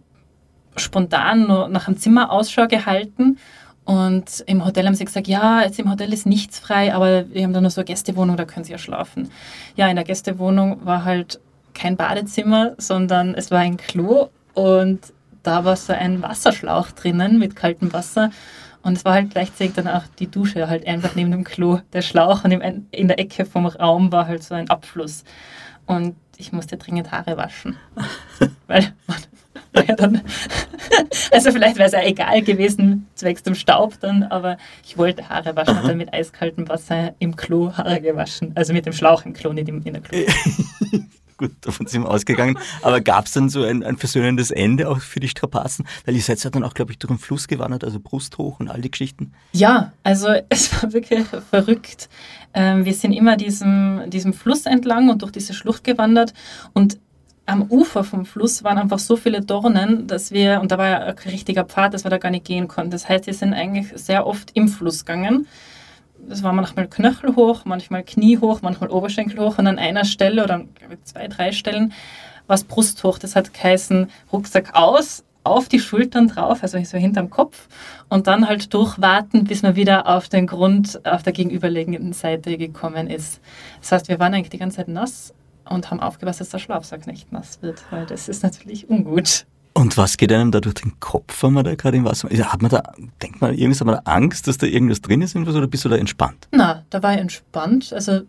spontan nach einem Zimmer Ausschau gehalten. Und im Hotel haben sie gesagt, ja, jetzt im Hotel ist nichts frei, aber wir haben da nur so eine Gästewohnung, da können Sie ja schlafen. Ja, in der Gästewohnung war halt kein Badezimmer, sondern es war ein Klo und da war so ein Wasserschlauch drinnen mit kaltem Wasser. Und es war halt gleichzeitig dann auch die Dusche, halt einfach neben dem Klo der Schlauch und in der Ecke vom Raum war halt so ein Abfluss. Und ich musste dringend Haare waschen. Weil man war ja dann, also vielleicht wäre es ja egal gewesen, zwecks dem Staub dann, aber ich wollte Haare waschen dann mit eiskaltem Wasser im Klo Haare gewaschen. Also mit dem Schlauch im Klo, nicht in der Klo. Gut, davon sind wir ausgegangen. Aber gab es dann so ein, ein versöhnendes Ende auch für die Strapazen? Weil ihr seid ja dann auch, glaube ich, durch den Fluss gewandert, also Brust hoch und all die Geschichten. Ja, also es war wirklich verrückt. Ähm, wir sind immer diesem, diesem Fluss entlang und durch diese Schlucht gewandert und am Ufer vom Fluss waren einfach so viele Dornen, dass wir, und da war ja ein richtiger Pfad, dass wir da gar nicht gehen konnten. Das heißt, wir sind eigentlich sehr oft im Fluss gegangen. Das war manchmal Knöchel hoch, manchmal Knie hoch, manchmal Oberschenkel hoch und an einer Stelle oder zwei, drei Stellen war es Brust hoch. Das hat geheißen Rucksack aus, auf die Schultern drauf, also so hinterm Kopf und dann halt durchwarten, bis man wieder auf den Grund auf der gegenüberliegenden Seite gekommen ist. Das heißt, wir waren eigentlich die ganze Zeit nass und haben aufgepasst, dass der Schlafsack nicht nass wird, weil das ist natürlich ungut. Und was geht einem da durch den Kopf, wenn man da gerade im Wasser ist? Hat man da, denkt man, irgendwas, hat man da Angst, dass da irgendwas drin ist oder bist du da entspannt? Na, da war ich entspannt. Also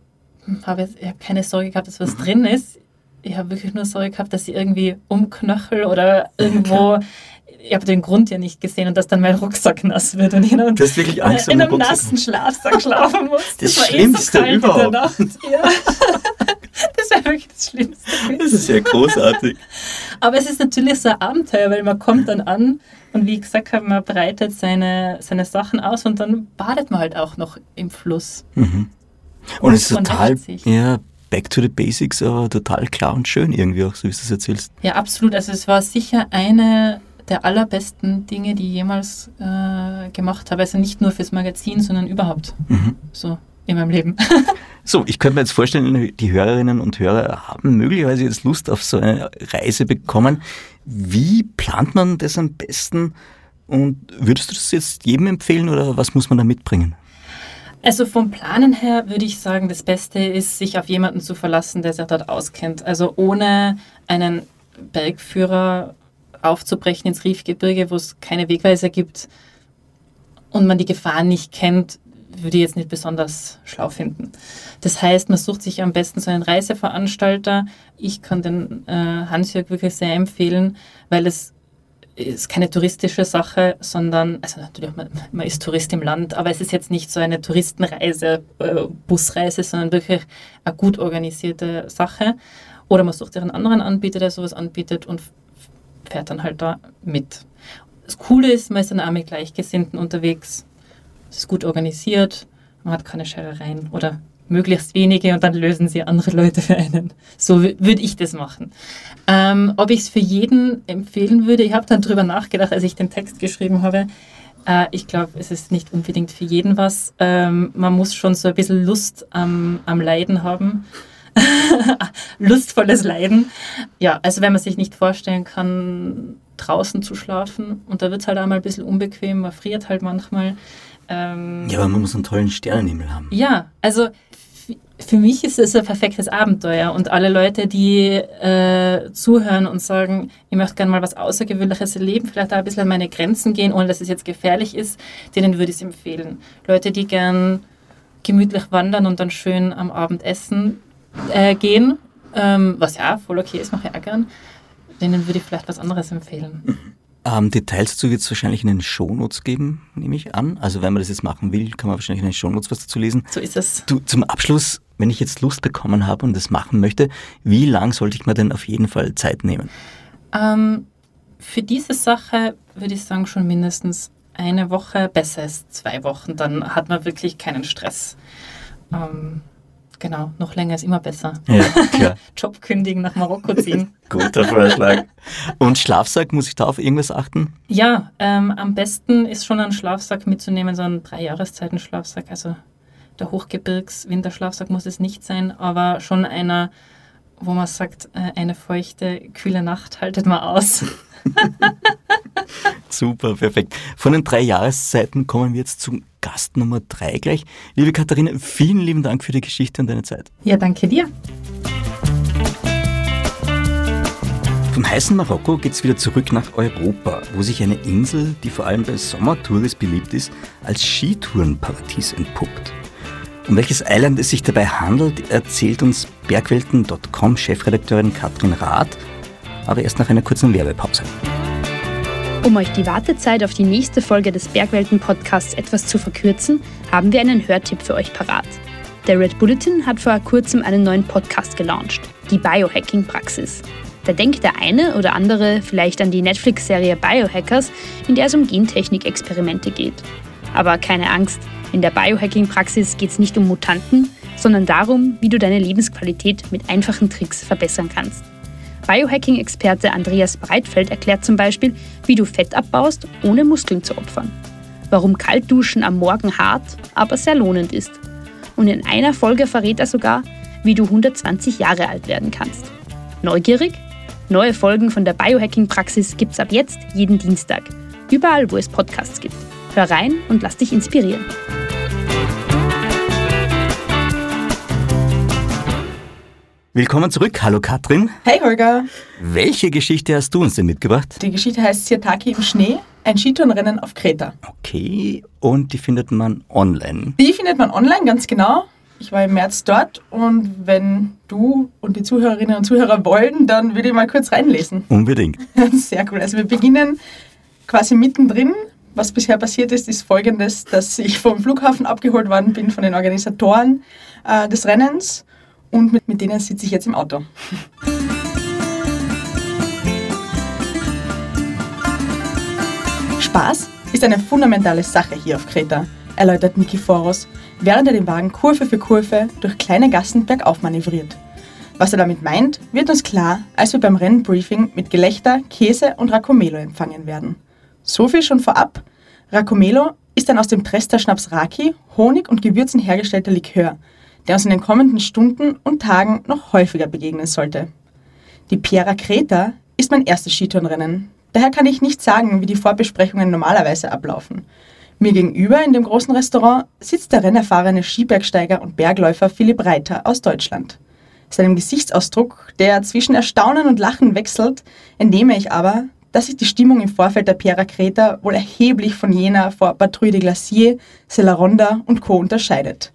habe jetzt ich hab keine Sorge gehabt, dass was mhm. drin ist. Ich habe wirklich nur Sorge gehabt, dass ich irgendwie umknöchel oder irgendwo. Ich habe den Grund ja nicht gesehen und dass dann mein Rucksack nass wird und ich in einem, wirklich Angst in einem nassen Schlafsack schlafen muss. Das, das war Schlimmste eh so überhaupt. In der Nacht. Ja. Das wäre wirklich das Schlimmste. Das ist ja großartig. Aber es ist natürlich so ein Abenteuer, weil man kommt dann an und wie gesagt habe, man breitet seine, seine Sachen aus und dann badet man halt auch noch im Fluss. Mhm. Und, und es ist total, ja, back to the basics, aber total klar und schön irgendwie auch, so wie du es erzählst. Ja, absolut. Also es war sicher eine der allerbesten Dinge, die ich jemals äh, gemacht habe. Also nicht nur fürs Magazin, sondern überhaupt. Mhm. So in meinem Leben. so, ich könnte mir jetzt vorstellen, die Hörerinnen und Hörer haben möglicherweise jetzt Lust auf so eine Reise bekommen. Wie plant man das am besten? Und würdest du das jetzt jedem empfehlen oder was muss man da mitbringen? Also vom Planen her würde ich sagen, das Beste ist, sich auf jemanden zu verlassen, der sich dort auskennt. Also ohne einen Bergführer aufzubrechen ins Riefgebirge, wo es keine Wegweiser gibt und man die Gefahren nicht kennt, würde ich jetzt nicht besonders schlau finden. Das heißt, man sucht sich am besten so einen Reiseveranstalter. Ich kann den äh, Hansjörg wirklich sehr empfehlen, weil es ist keine touristische Sache, sondern, also natürlich, man, man, ist Tourist im Land, aber es ist jetzt nicht so eine Touristenreise, äh, Busreise, sondern wirklich eine gut organisierte Sache. Oder man sucht sich einen anderen Anbieter, der sowas anbietet und fährt dann halt da mit. Das Coole ist, man ist dann auch mit Gleichgesinnten unterwegs es ist gut organisiert, man hat keine Scherereien oder möglichst wenige und dann lösen sie andere Leute für einen. So würde ich das machen. Ähm, ob ich es für jeden empfehlen würde, ich habe dann darüber nachgedacht, als ich den Text geschrieben habe. Äh, ich glaube, es ist nicht unbedingt für jeden was. Ähm, man muss schon so ein bisschen Lust am, am Leiden haben. Lustvolles Leiden. Ja, also wenn man sich nicht vorstellen kann, draußen zu schlafen und da wird es halt einmal ein bisschen unbequem, man friert halt manchmal ähm, ja, aber man muss einen tollen Sternenhimmel haben. Ja, also für mich ist es ein perfektes Abenteuer und alle Leute, die äh, zuhören und sagen, ich möchte gerne mal was Außergewöhnliches erleben, vielleicht auch ein bisschen an meine Grenzen gehen, ohne dass es jetzt gefährlich ist, denen würde ich es empfehlen. Leute, die gern gemütlich wandern und dann schön am Abend essen äh, gehen, ähm, was ja voll okay ist, mache ich auch gern, denen würde ich vielleicht was anderes empfehlen. Ähm, Details dazu wird es wahrscheinlich in den Shownotes geben, nehme ich an. Also wenn man das jetzt machen will, kann man wahrscheinlich in den Shownotes was dazu lesen. So ist es. Du, zum Abschluss, wenn ich jetzt Lust bekommen habe und das machen möchte, wie lang sollte ich mir denn auf jeden Fall Zeit nehmen? Ähm, für diese Sache würde ich sagen schon mindestens eine Woche, besser als zwei Wochen. Dann hat man wirklich keinen Stress. Ähm, Genau, noch länger ist immer besser. Ja, klar. Job kündigen, nach Marokko ziehen. Guter Vorschlag. Und Schlafsack, muss ich da auf irgendwas achten? Ja, ähm, am besten ist schon ein Schlafsack mitzunehmen, so ein Drei-Jahreszeiten-Schlafsack. Also der Hochgebirgs-Winterschlafsack muss es nicht sein, aber schon einer, wo man sagt, äh, eine feuchte, kühle Nacht haltet mal aus. Super, perfekt. Von den drei Jahreszeiten kommen wir jetzt zum Gast Nummer drei gleich. Liebe Katharina, vielen lieben Dank für die Geschichte und deine Zeit. Ja, danke dir. Vom heißen Marokko geht es wieder zurück nach Europa, wo sich eine Insel, die vor allem bei Sommertours beliebt ist, als Skitourenparadies entpuppt. Um welches Eiland es sich dabei handelt, erzählt uns Bergwelten.com Chefredakteurin Katrin Rath, aber erst nach einer kurzen Werbepause. Um euch die Wartezeit auf die nächste Folge des Bergwelten-Podcasts etwas zu verkürzen, haben wir einen Hörtipp für euch parat. Der Red Bulletin hat vor kurzem einen neuen Podcast gelauncht, die Biohacking-Praxis. Da denkt der eine oder andere vielleicht an die Netflix-Serie Biohackers, in der es um Gentechnik-Experimente geht. Aber keine Angst, in der Biohacking-Praxis geht es nicht um Mutanten, sondern darum, wie du deine Lebensqualität mit einfachen Tricks verbessern kannst. Biohacking-Experte Andreas Breitfeld erklärt zum Beispiel, wie du Fett abbaust, ohne Muskeln zu opfern. Warum Kaltduschen am Morgen hart, aber sehr lohnend ist. Und in einer Folge verrät er sogar, wie du 120 Jahre alt werden kannst. Neugierig? Neue Folgen von der Biohacking-Praxis gibt's ab jetzt jeden Dienstag. Überall, wo es Podcasts gibt. Hör rein und lass dich inspirieren. Willkommen zurück. Hallo Katrin. Hey Holger! Welche Geschichte hast du uns denn mitgebracht? Die Geschichte heißt Sirtaki im Schnee, ein Skitourenrennen auf Kreta. Okay, und die findet man online. Die findet man online, ganz genau. Ich war im März dort und wenn du und die Zuhörerinnen und Zuhörer wollen, dann würde ich mal kurz reinlesen. Unbedingt. Sehr cool. Also wir beginnen quasi mittendrin. Was bisher passiert ist, ist folgendes, dass ich vom Flughafen abgeholt worden bin von den Organisatoren äh, des Rennens und mit, mit denen sitze ich jetzt im Auto. Spaß ist eine fundamentale Sache hier auf Kreta, erläutert Nikiforos, während er den Wagen Kurve für Kurve durch kleine Gassen bergauf manövriert. Was er damit meint, wird uns klar, als wir beim Rennbriefing mit Gelächter, Käse und Racomelo empfangen werden. So viel schon vorab. Racomelo ist ein aus dem Trester Schnaps Raki, Honig und Gewürzen hergestellter Likör, der uns in den kommenden Stunden und Tagen noch häufiger begegnen sollte. Die Piera Creta ist mein erstes Skitourenrennen. Daher kann ich nicht sagen, wie die Vorbesprechungen normalerweise ablaufen. Mir gegenüber in dem großen Restaurant sitzt der rennerfahrene Skibergsteiger und Bergläufer Philipp Reiter aus Deutschland. Seinem Gesichtsausdruck, der zwischen Erstaunen und Lachen wechselt, entnehme ich aber, dass sich die Stimmung im Vorfeld der Piera Creta wohl erheblich von jener vor Patrouille de Glacier, Celaronda und Co. unterscheidet.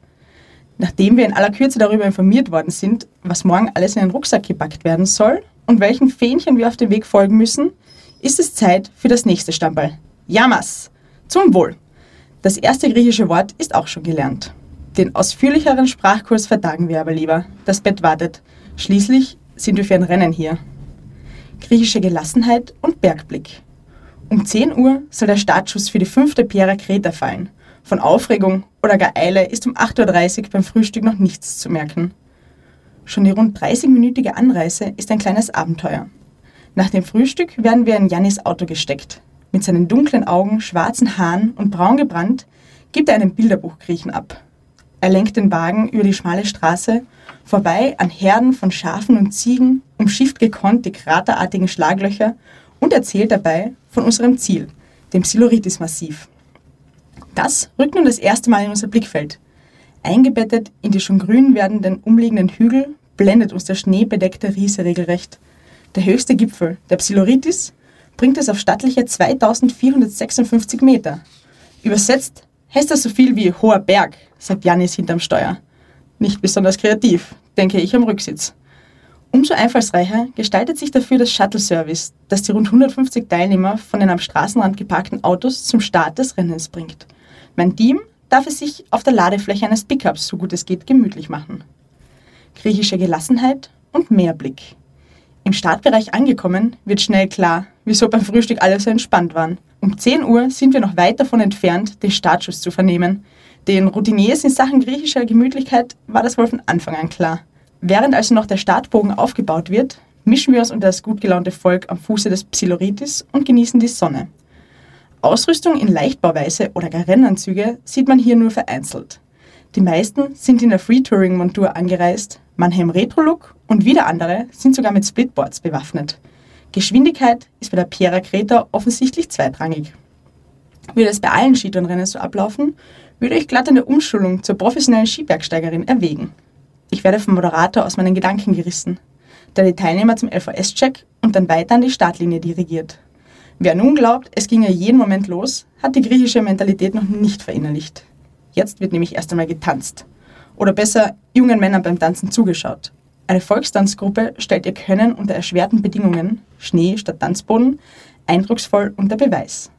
Nachdem wir in aller Kürze darüber informiert worden sind, was morgen alles in den Rucksack gepackt werden soll und welchen Fähnchen wir auf dem Weg folgen müssen, ist es Zeit für das nächste Stammball. Yamas! Zum Wohl! Das erste griechische Wort ist auch schon gelernt. Den ausführlicheren Sprachkurs vertagen wir aber lieber. Das Bett wartet. Schließlich sind wir für ein Rennen hier. Griechische Gelassenheit und Bergblick. Um 10 Uhr soll der Startschuss für die fünfte Piera Creta fallen. Von Aufregung oder gar Eile ist um 8.30 Uhr beim Frühstück noch nichts zu merken. Schon die rund 30-minütige Anreise ist ein kleines Abenteuer. Nach dem Frühstück werden wir in Jannis Auto gesteckt. Mit seinen dunklen Augen, schwarzen Haaren und braun gebrannt gibt er einen Bilderbuchgriechen ab. Er lenkt den Wagen über die schmale Straße, vorbei an Herden von Schafen und Ziegen, umschifft gekonnt die kraterartigen Schlaglöcher und erzählt dabei von unserem Ziel, dem Siluritis-Massiv. Das rückt nun das erste Mal in unser Blickfeld. Eingebettet in die schon grün werdenden umliegenden Hügel blendet uns der schneebedeckte Riese regelrecht. Der höchste Gipfel, der Psiloritis, bringt es auf stattliche 2456 Meter. Übersetzt heißt das so viel wie hoher Berg, sagt Janis hinterm Steuer. Nicht besonders kreativ, denke ich am Rücksitz. Umso einfallsreicher gestaltet sich dafür das Shuttle-Service, das die rund 150 Teilnehmer von den am Straßenrand geparkten Autos zum Start des Rennens bringt. Mein Team darf es sich auf der Ladefläche eines Pickups, so gut es geht, gemütlich machen. Griechische Gelassenheit und Meerblick. Im Startbereich angekommen, wird schnell klar, wieso beim Frühstück alle so entspannt waren. Um 10 Uhr sind wir noch weit davon entfernt, den Startschuss zu vernehmen. Den Routiniers in Sachen griechischer Gemütlichkeit war das wohl von Anfang an klar. Während also noch der Startbogen aufgebaut wird, mischen wir uns unter das gut gelaunte Volk am Fuße des Psiloritis und genießen die Sonne. Ausrüstung in Leichtbauweise oder gar Rennanzüge sieht man hier nur vereinzelt. Die meisten sind in der Free-Touring-Montur angereist, manche im Retro-Look und wieder andere sind sogar mit Splitboards bewaffnet. Geschwindigkeit ist bei der Piera Creta offensichtlich zweitrangig. Würde es bei allen Skitourenrennen so ablaufen, würde ich glatt eine Umschulung zur professionellen Skibergsteigerin erwägen. Ich werde vom Moderator aus meinen Gedanken gerissen, der die Teilnehmer zum LVS-Check und dann weiter an die Startlinie dirigiert. Wer nun glaubt, es ginge jeden Moment los, hat die griechische Mentalität noch nicht verinnerlicht. Jetzt wird nämlich erst einmal getanzt. Oder besser, jungen Männern beim Tanzen zugeschaut. Eine Volkstanzgruppe stellt ihr Können unter erschwerten Bedingungen, Schnee statt Tanzboden, eindrucksvoll unter Beweis.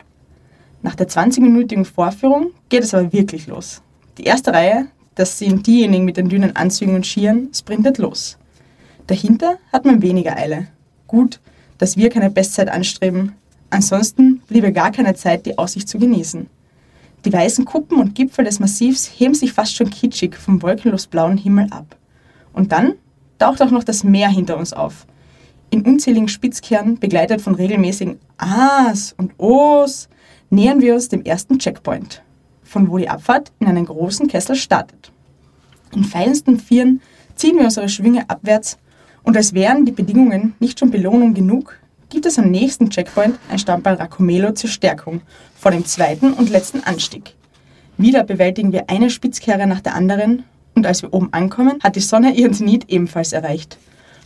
Nach der 20-minütigen Vorführung geht es aber wirklich los. Die erste Reihe, das sind diejenigen mit den dünnen Anzügen und Skiern, sprintet los. Dahinter hat man weniger Eile. Gut, dass wir keine Bestzeit anstreben. Ansonsten bliebe gar keine Zeit, die Aussicht zu genießen. Die weißen Kuppen und Gipfel des Massivs heben sich fast schon kitschig vom wolkenlos blauen Himmel ab. Und dann taucht auch noch das Meer hinter uns auf. In unzähligen Spitzkehren, begleitet von regelmäßigen Ahs und Ohs, nähern wir uns dem ersten Checkpoint, von wo die Abfahrt in einen großen Kessel startet. In feinsten Vieren ziehen wir unsere Schwinge abwärts und als wären die Bedingungen nicht schon Belohnung genug, gibt es am nächsten Checkpoint ein Stammball Racomelo zur Stärkung vor dem zweiten und letzten Anstieg. Wieder bewältigen wir eine Spitzkehre nach der anderen und als wir oben ankommen, hat die Sonne ihren Zenit ebenfalls erreicht.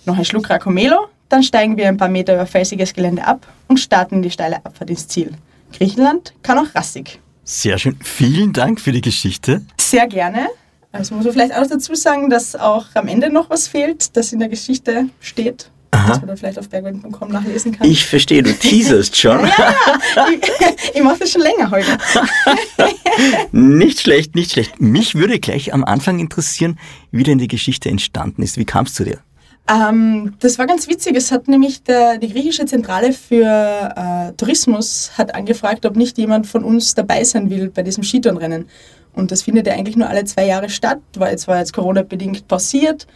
Noch ein Schluck Racomelo, dann steigen wir ein paar Meter über felsiges Gelände ab und starten die steile Abfahrt ins Ziel. Griechenland kann auch rassig. Sehr schön. Vielen Dank für die Geschichte. Sehr gerne. Also muss man vielleicht auch dazu sagen, dass auch am Ende noch was fehlt, das in der Geschichte steht. Aha. Das man dann vielleicht auf bergwind.com nachlesen kann. Ich verstehe, du teaserst schon. ja, ich, ich mache das schon länger heute. Nicht schlecht, nicht schlecht. Mich würde gleich am Anfang interessieren, wie denn die Geschichte entstanden ist. Wie kam es zu dir? Ähm, das war ganz witzig. Es hat nämlich der, die griechische Zentrale für äh, Tourismus hat angefragt, ob nicht jemand von uns dabei sein will bei diesem Skitourenrennen. Und das findet ja eigentlich nur alle zwei Jahre statt, weil jetzt war jetzt Corona-bedingt pausiert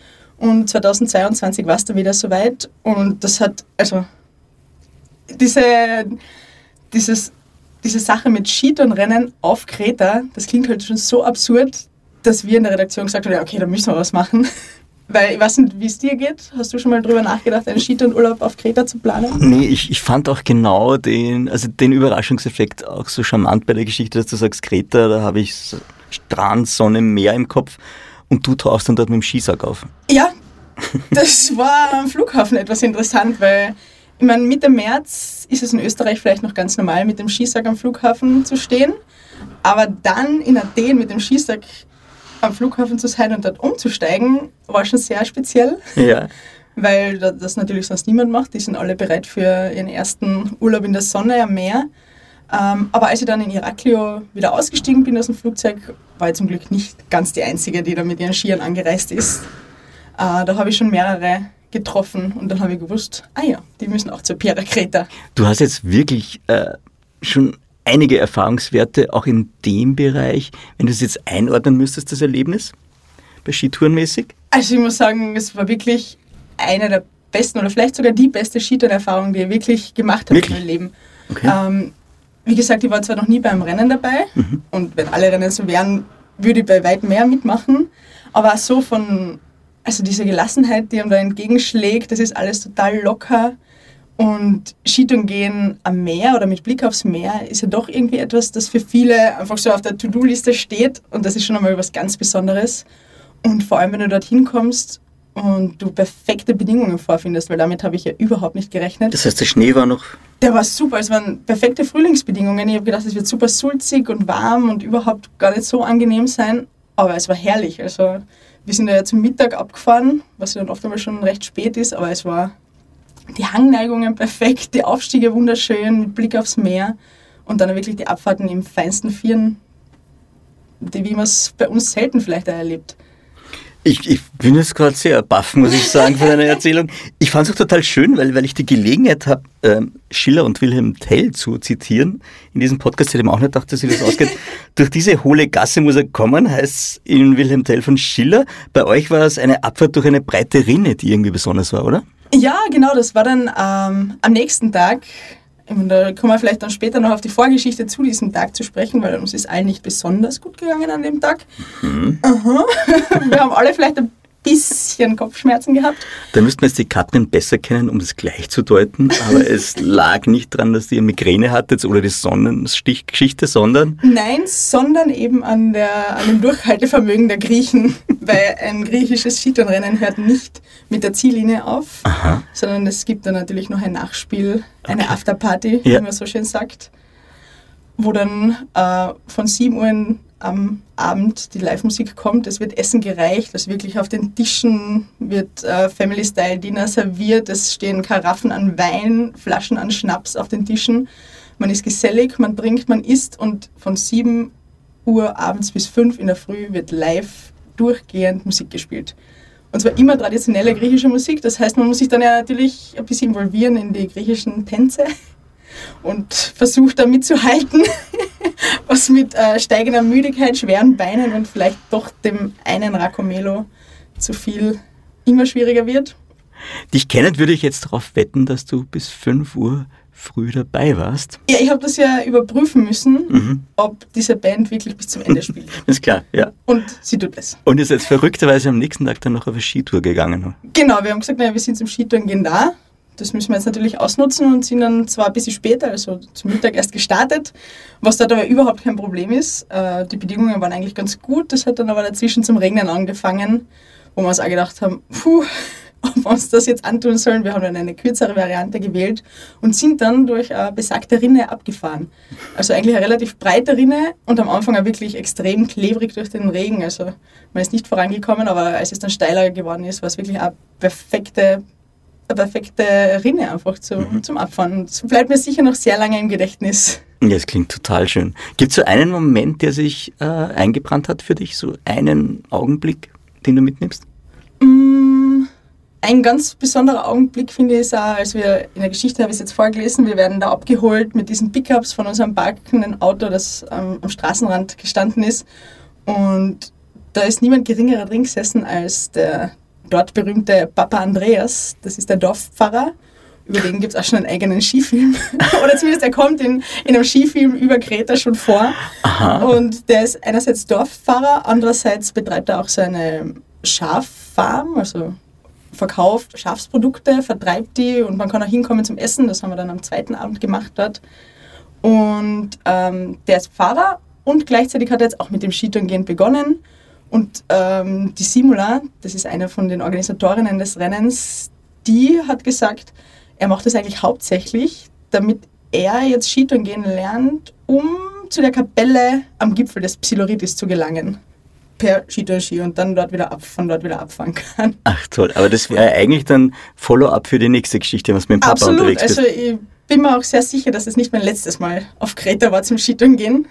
und 2022 war es dann wieder soweit. Und das hat, also diese, dieses, diese Sache mit Skitourenrennen auf Kreta, das klingt halt schon so absurd, dass wir in der Redaktion gesagt haben, ja, okay, da müssen wir was machen. Weil ich weiß nicht, wie es dir geht. Hast du schon mal drüber nachgedacht, einen Skitourenurlaub auf Kreta zu planen? Nee, ich, ich fand auch genau den, also den Überraschungseffekt auch so charmant bei der Geschichte, dass du sagst, Kreta, da habe ich Strand, Sonne, Meer im Kopf und du tauchst dann dort mit dem Skisack auf. Ja, das war am Flughafen etwas interessant, weil ich meine, Mitte März ist es in Österreich vielleicht noch ganz normal, mit dem Skisack am Flughafen zu stehen. Aber dann in Athen mit dem Skisack am Flughafen zu sein und dort umzusteigen, war schon sehr speziell. Ja. Weil das natürlich sonst niemand macht. Die sind alle bereit für ihren ersten Urlaub in der Sonne am Meer. Ähm, aber als ich dann in Iraklio wieder ausgestiegen bin aus dem Flugzeug, war ich zum Glück nicht ganz die Einzige, die da mit ihren Skiern angereist ist. Äh, da habe ich schon mehrere getroffen und dann habe ich gewusst, ah ja, die müssen auch zur Piera Creta. Du hast jetzt wirklich äh, schon einige Erfahrungswerte auch in dem Bereich. Wenn du es jetzt einordnen müsstest, das Erlebnis, bei Skitourenmäßig? Also ich muss sagen, es war wirklich eine der besten oder vielleicht sogar die beste Skitourenerfahrung, die ich wirklich gemacht habe Wirklich? in meinem Leben. Okay. Ähm, wie gesagt, ich war zwar noch nie beim Rennen dabei Mhm. und wenn alle Rennen so wären, würde ich bei weit mehr mitmachen. Aber so von, also diese Gelassenheit, die einem da entgegenschlägt, das ist alles total locker. Und Skitouren gehen am Meer oder mit Blick aufs Meer ist ja doch irgendwie etwas, das für viele einfach so auf der To-Do-Liste steht. Und das ist schon einmal was ganz Besonderes. Und vor allem, wenn du dorthin kommst und du perfekte Bedingungen vorfindest, weil damit habe ich ja überhaupt nicht gerechnet. Das heißt, der Schnee war noch. Der war super, es waren perfekte Frühlingsbedingungen. Ich habe gedacht, es wird super sulzig und warm und überhaupt gar nicht so angenehm sein. Aber es war herrlich. Also wir sind ja zum Mittag abgefahren, was ja dann oft einmal schon recht spät ist, aber es war die Hangneigungen perfekt, die Aufstiege wunderschön, mit Blick aufs Meer und dann wirklich die Abfahrten im feinsten Vieren, die, wie man es bei uns selten vielleicht auch erlebt. Ich, ich bin jetzt gerade sehr baff, muss ich sagen, von deiner Erzählung. Ich fand es auch total schön, weil, weil ich die Gelegenheit habe, ähm, Schiller und Wilhelm Tell zu zitieren. In diesem Podcast hätte man auch nicht gedacht, dass sich das ausgeht. Durch diese hohle Gasse muss er kommen, heißt in Wilhelm Tell von Schiller. Bei euch war es eine Abfahrt durch eine breite Rinne, die irgendwie besonders war, oder? Ja, genau, das war dann ähm, am nächsten Tag. Und da kommen wir vielleicht dann später noch auf die Vorgeschichte zu diesem Tag zu sprechen, weil uns ist allen nicht besonders gut gegangen an dem Tag. Aha. Wir haben alle vielleicht ein bisschen Kopfschmerzen gehabt. Da müssten wir jetzt die Katrin besser kennen, um das gleich zu deuten. Aber es lag nicht dran, dass ihr Migräne hattet oder die Sonnenstichgeschichte, sondern Nein, sondern eben an, der, an dem Durchhaltevermögen der Griechen, weil ein griechisches Skitourenrennen hört nicht mit der Ziellinie auf, Aha. sondern es gibt dann natürlich noch ein Nachspiel, eine Afterparty, Ja. wie man so schön sagt, wo dann äh, von 7 Uhr am Abend die Live-Musik kommt. Es wird Essen gereicht, es wirklich auf den Tischen wird äh, Family-Style-Dinner serviert, es stehen Karaffen an Wein, Flaschen an Schnaps auf den Tischen. Man ist gesellig, man trinkt, man isst und von 7 Uhr abends bis 5 in der Früh wird live durchgehend Musik gespielt. Und zwar immer traditionelle griechische Musik. Das heißt, man muss sich dann ja natürlich ein bisschen involvieren in die griechischen Tänze und versucht da mitzuhalten, was mit äh, steigender Müdigkeit, schweren Beinen und vielleicht doch dem einen Racomelo zu viel immer schwieriger wird. Dich kennend würde ich jetzt darauf wetten, dass du bis 5 Uhr früh dabei warst. Ja, ich habe das ja überprüfen müssen, mhm. ob diese Band wirklich bis zum Ende spielt. ist klar, ja. Und sie tut es. Und ihr seid verrückterweise am nächsten Tag dann noch auf eine Skitour gegangen. Genau, wir haben gesagt, naja, wir sind zum Skitouren gehen da. Das müssen wir jetzt natürlich ausnutzen und sind dann zwar ein bisschen später, also zum Mittag erst gestartet, was dort aber überhaupt kein Problem ist. Äh, die Bedingungen waren eigentlich ganz gut, das hat dann aber dazwischen zum Regnen angefangen, wo wir uns auch gedacht haben, puh, ob wir uns das jetzt antun sollen. Wir haben dann eine kürzere Variante gewählt und sind dann durch eine besagte Rinne abgefahren. Also eigentlich eine relativ breite Rinne und am Anfang auch wirklich extrem klebrig durch den Regen. Also man ist nicht vorangekommen, aber als es dann steiler geworden ist, war es wirklich eine perfekte, eine perfekte Rinne einfach zu, mhm. zum Abfahren. Das bleibt mir sicher noch sehr lange im Gedächtnis. Ja, es klingt total schön. Gibt es so einen Moment, der sich äh, eingebrannt hat für dich? So einen Augenblick, den du mitnimmst? Mm, ein ganz besonderer Augenblick finde ich ist auch, als wir in der Geschichte habe ich es jetzt vorgelesen, wir werden da abgeholt mit diesen Pickups von unserem parkenden Auto, das ähm, am Straßenrand gestanden ist. Und da ist niemand geringerer drin gesessen als der dort berühmte Papa Andreas, das ist der Dorfpfarrer. Über den gibt es auch schon einen eigenen Skifilm. Oder zumindest er kommt in, in einem Skifilm über Kreta schon vor. Aha. Und der ist einerseits Dorfpfarrer, andererseits betreibt er auch seine Schaffarm, also verkauft Schafsprodukte, vertreibt die und man kann auch hinkommen zum Essen. Das haben wir dann am zweiten Abend gemacht dort. Und ähm, der ist Fahrer und gleichzeitig hat er jetzt auch mit dem Skitourengehen begonnen. Und ähm, die Simula, das ist eine von den Organisatorinnen des Rennens, die hat gesagt, er macht das eigentlich hauptsächlich, damit er jetzt Skitouren gehen lernt, um zu der Kapelle am Gipfel des Psiloritis zu gelangen per Skitour-Ski und dann dort wieder ab, von dort wieder abfahren kann. Ach toll, aber das wäre eigentlich dann Follow-up für die nächste Geschichte, was mit dem Papa Absolut. unterwegs bist. Also ich bin mir auch sehr sicher, dass es nicht mein letztes Mal auf Kreta war zum Skitouren gehen.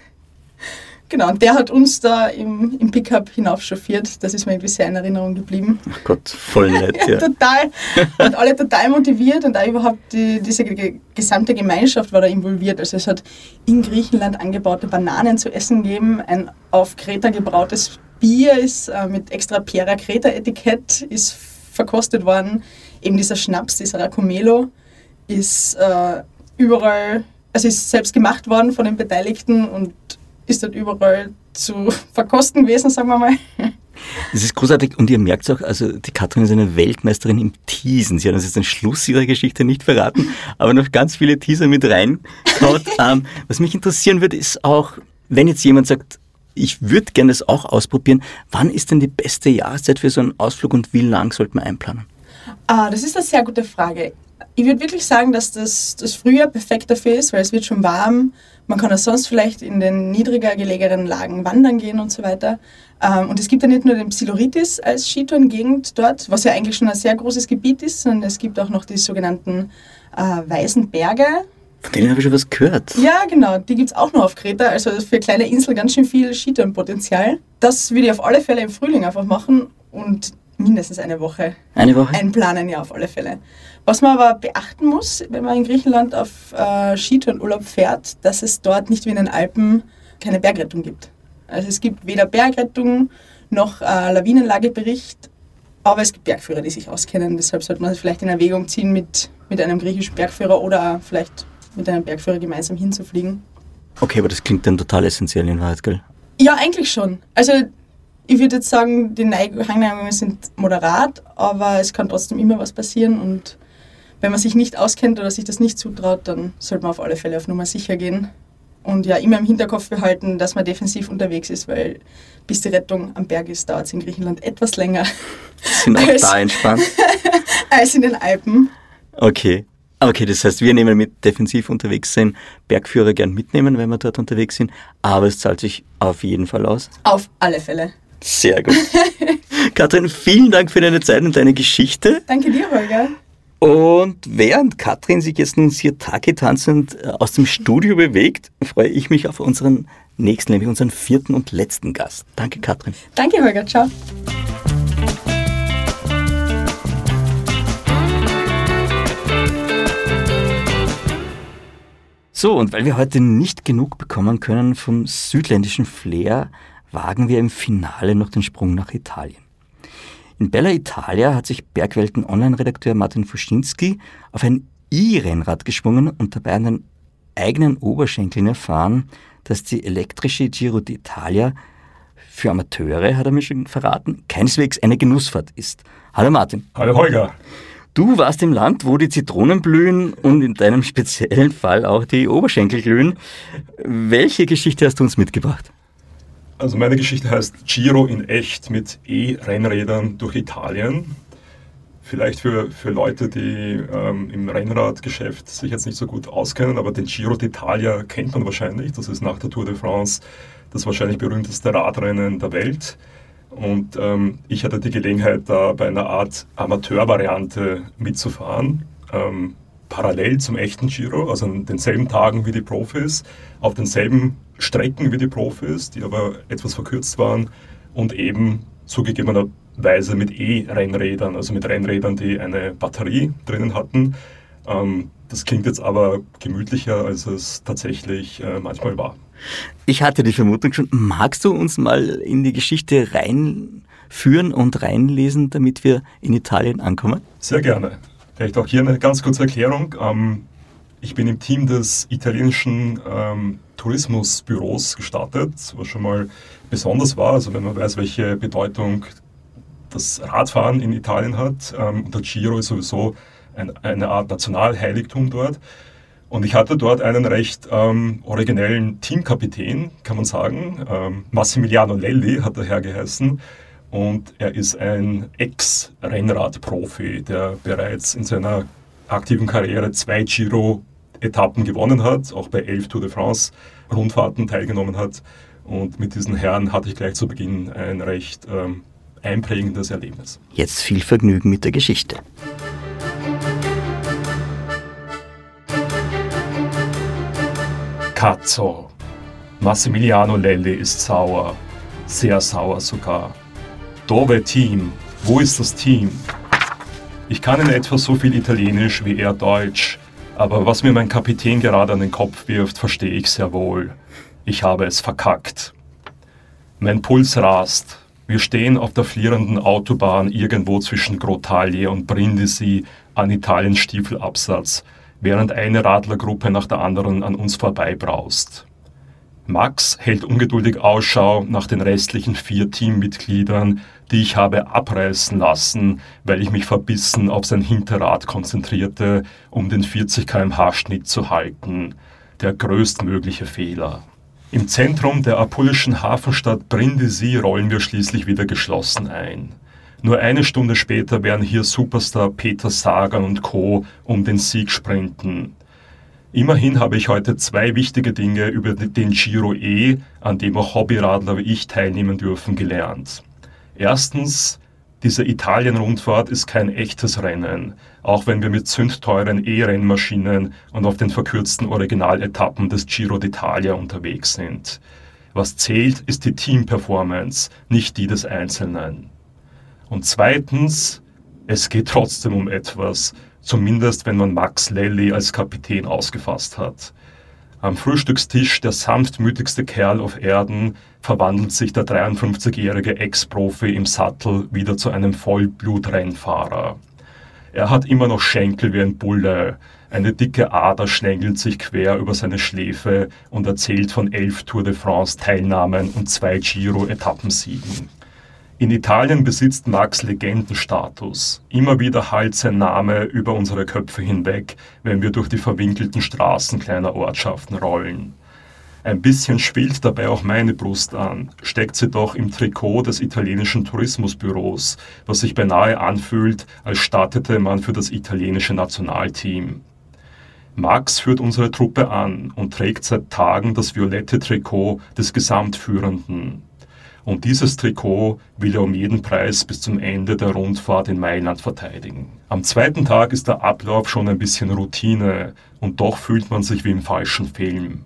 Genau, und der hat uns da im, im Pickup hinaufchauffiert. Das ist mir sehr in Erinnerung geblieben. Ach Gott, voll nett, ja. ja. total. Und alle total motiviert und auch überhaupt die, diese gesamte Gemeinschaft war da involviert. Also es hat in Griechenland angebaute Bananen zu essen gegeben, ein auf Kreta gebrautes Bier ist äh, mit extra Piera Creta Etikett ist verkostet worden. Eben dieser Schnaps, dieser Racomelo, ist äh, überall, also ist selbst gemacht worden von den Beteiligten und ist dort überall zu verkosten gewesen, sagen wir mal. Das ist großartig und ihr merkt es auch, also die Katrin ist eine Weltmeisterin im Teasen. Sie hat uns jetzt den Schluss ihrer Geschichte nicht verraten, aber noch ganz viele Teaser mit reingehaut. ähm, was mich interessieren würde, ist auch, wenn jetzt jemand sagt, ich würde gerne das auch ausprobieren. Wann ist denn die beste Jahreszeit für so einen Ausflug und wie lang sollte man einplanen? Ah, das ist eine sehr gute Frage. Ich würde wirklich sagen, dass das, das Frühjahr perfekt dafür ist, weil es wird schon warm. Man kann auch sonst vielleicht in den niedriger gelegenen Lagen wandern gehen und so weiter. Ähm, und es gibt ja nicht nur den Psiloritis als Skitourengegend dort, was ja eigentlich schon ein sehr großes Gebiet ist, sondern es gibt auch noch die sogenannten äh, Weißen Berge, von denen habe ich schon was gehört. Ja, genau. Die gibt es auch noch auf Kreta. Also für eine kleine Insel ganz schön viel Skitourenpotenzial. Das würde ich auf alle Fälle im Frühling einfach machen und mindestens eine Woche, eine Woche? einplanen, ja, auf alle Fälle. Was man aber beachten muss, wenn man in Griechenland auf äh, Skitourenurlaub fährt, dass es dort nicht wie in den Alpen keine Bergrettung gibt. Also es gibt weder Bergrettung noch äh, Lawinenlagebericht, aber es gibt Bergführer, die sich auskennen. Deshalb sollte man es vielleicht in Erwägung ziehen mit, mit einem griechischen Bergführer oder vielleicht mit einem Bergführer gemeinsam hinzufliegen. Okay, aber das klingt dann total essentiell in Wahrheit, gell? Ja, eigentlich schon. Also ich würde jetzt sagen, die Hangneigungen sind moderat, aber es kann trotzdem immer was passieren und wenn man sich nicht auskennt oder sich das nicht zutraut, dann sollte man auf alle Fälle auf Nummer sicher gehen. Und ja, immer im Hinterkopf behalten, dass man defensiv unterwegs ist, weil bis die Rettung am Berg ist, dauert es in Griechenland etwas länger. Sind auch als, da entspannt? als in den Alpen. Okay. Okay, das heißt, wir nehmen mit defensiv unterwegs sein, Bergführer gern mitnehmen, wenn wir dort unterwegs sind, aber es zahlt sich auf jeden Fall aus. Auf alle Fälle. Sehr gut. Katrin, vielen Dank für deine Zeit und deine Geschichte. Danke dir, Holger. Und während Katrin sich jetzt nun hier Taki tanzend äh, aus dem Studio bewegt, freue ich mich auf unseren nächsten, nämlich unseren vierten und letzten Gast. Danke, Katrin. Danke, Holger. Ciao. So, und weil wir heute nicht genug bekommen können vom südländischen Flair, wagen wir im Finale noch den Sprung nach Italien. In Bella Italia hat sich Bergwelten Online-Redakteur Martin Fuschinski auf ein E-Rennrad geschwungen und dabei an den eigenen Oberschenkeln erfahren, dass die elektrische Giro d'Italia für Amateure, hat er mir schon verraten, keineswegs eine Genussfahrt ist. Hallo Martin. Hallo Holger. Du warst im Land, wo die Zitronen blühen und in deinem speziellen Fall auch die Oberschenkel glühen. Welche Geschichte hast du uns mitgebracht? Also meine Geschichte heißt Giro in echt mit E-Rennrädern durch Italien. Vielleicht für, für Leute, die ähm, im Rennradgeschäft sich jetzt nicht so gut auskennen, aber den Giro d'Italia kennt man wahrscheinlich. Das ist nach der Tour de France das wahrscheinlich berühmteste Radrennen der Welt. Und ähm, ich hatte die Gelegenheit, da bei einer Art Amateurvariante mitzufahren, ähm, parallel zum echten Giro, also an denselben Tagen wie die Profis, auf denselben Strecken wie die Profis, die aber etwas verkürzt waren und eben zugegebenerweise mit E-Rennrädern, also mit Rennrädern, die eine Batterie drinnen hatten. Ähm, das klingt jetzt aber gemütlicher, als es tatsächlich äh, manchmal war. Ich hatte die Vermutung schon. Magst du uns mal in die Geschichte reinführen und reinlesen, damit wir in Italien ankommen? Sehr gerne. Vielleicht auch hier eine ganz kurze Erklärung. Ähm, ich bin im Team des italienischen ähm, Tourismusbüros gestartet, was schon mal besonders war. Also wenn man weiß, welche Bedeutung das Radfahren in Italien hat. Ähm, der Giro ist sowieso ein, eine Art Nationalheiligtum dort. Und ich hatte dort einen recht ähm, originellen Teamkapitän, kann man sagen. Ähm, Massimiliano Lelli hat der Herr geheißen. Und er ist ein Ex-Rennradprofi, der bereits in seiner aktiven Karriere zwei Giro-Etappen gewonnen hat, auch bei elf Tour de France-Rundfahrten teilgenommen hat. Und mit diesen Herren hatte ich gleich zu Beginn ein recht ähm, einprägendes Erlebnis. Jetzt viel Vergnügen mit der Geschichte. Cazzo. Massimiliano Lelli ist sauer. Sehr sauer sogar. Dove Team? Wo ist das Team? Ich kann in etwa so viel Italienisch wie er Deutsch, aber was mir mein Kapitän gerade an den Kopf wirft, verstehe ich sehr wohl. Ich habe es verkackt. Mein Puls rast. Wir stehen auf der flierenden Autobahn irgendwo zwischen Grottaglie und Brindisi an Italiens Stiefelabsatz während eine Radlergruppe nach der anderen an uns vorbeibraust. Max hält ungeduldig Ausschau nach den restlichen vier Teammitgliedern, die ich habe abreißen lassen, weil ich mich verbissen auf sein Hinterrad konzentrierte, um den 40 km/h Schnitt zu halten. Der größtmögliche Fehler. Im Zentrum der apulischen Hafenstadt Brindisi rollen wir schließlich wieder geschlossen ein. Nur eine Stunde später werden hier Superstar Peter Sagan und Co. um den Sieg sprinten. Immerhin habe ich heute zwei wichtige Dinge über den Giro E, an dem auch Hobbyradler wie ich teilnehmen dürfen, gelernt. Erstens, diese Italien-Rundfahrt ist kein echtes Rennen, auch wenn wir mit zündteuren E-Rennmaschinen und auf den verkürzten Originaletappen des Giro d'Italia unterwegs sind. Was zählt, ist die Team-Performance, nicht die des Einzelnen. Und zweitens, es geht trotzdem um etwas, zumindest wenn man Max Lelli als Kapitän ausgefasst hat. Am Frühstückstisch der sanftmütigste Kerl auf Erden verwandelt sich der 53-jährige Ex-Profi im Sattel wieder zu einem Vollblutrennfahrer. Er hat immer noch Schenkel wie ein Bulle, eine dicke Ader schlängelt sich quer über seine Schläfe und erzählt von elf Tour de France Teilnahmen und zwei Giro-Etappensiegen. In Italien besitzt Max Legendenstatus. Immer wieder hallt sein Name über unsere Köpfe hinweg, wenn wir durch die verwinkelten Straßen kleiner Ortschaften rollen. Ein bisschen spielt dabei auch meine Brust an, steckt sie doch im Trikot des italienischen Tourismusbüros, was sich beinahe anfühlt, als startete man für das italienische Nationalteam. Max führt unsere Truppe an und trägt seit Tagen das violette Trikot des Gesamtführenden. Und dieses Trikot will er um jeden Preis bis zum Ende der Rundfahrt in Mailand verteidigen. Am zweiten Tag ist der Ablauf schon ein bisschen Routine und doch fühlt man sich wie im falschen Film.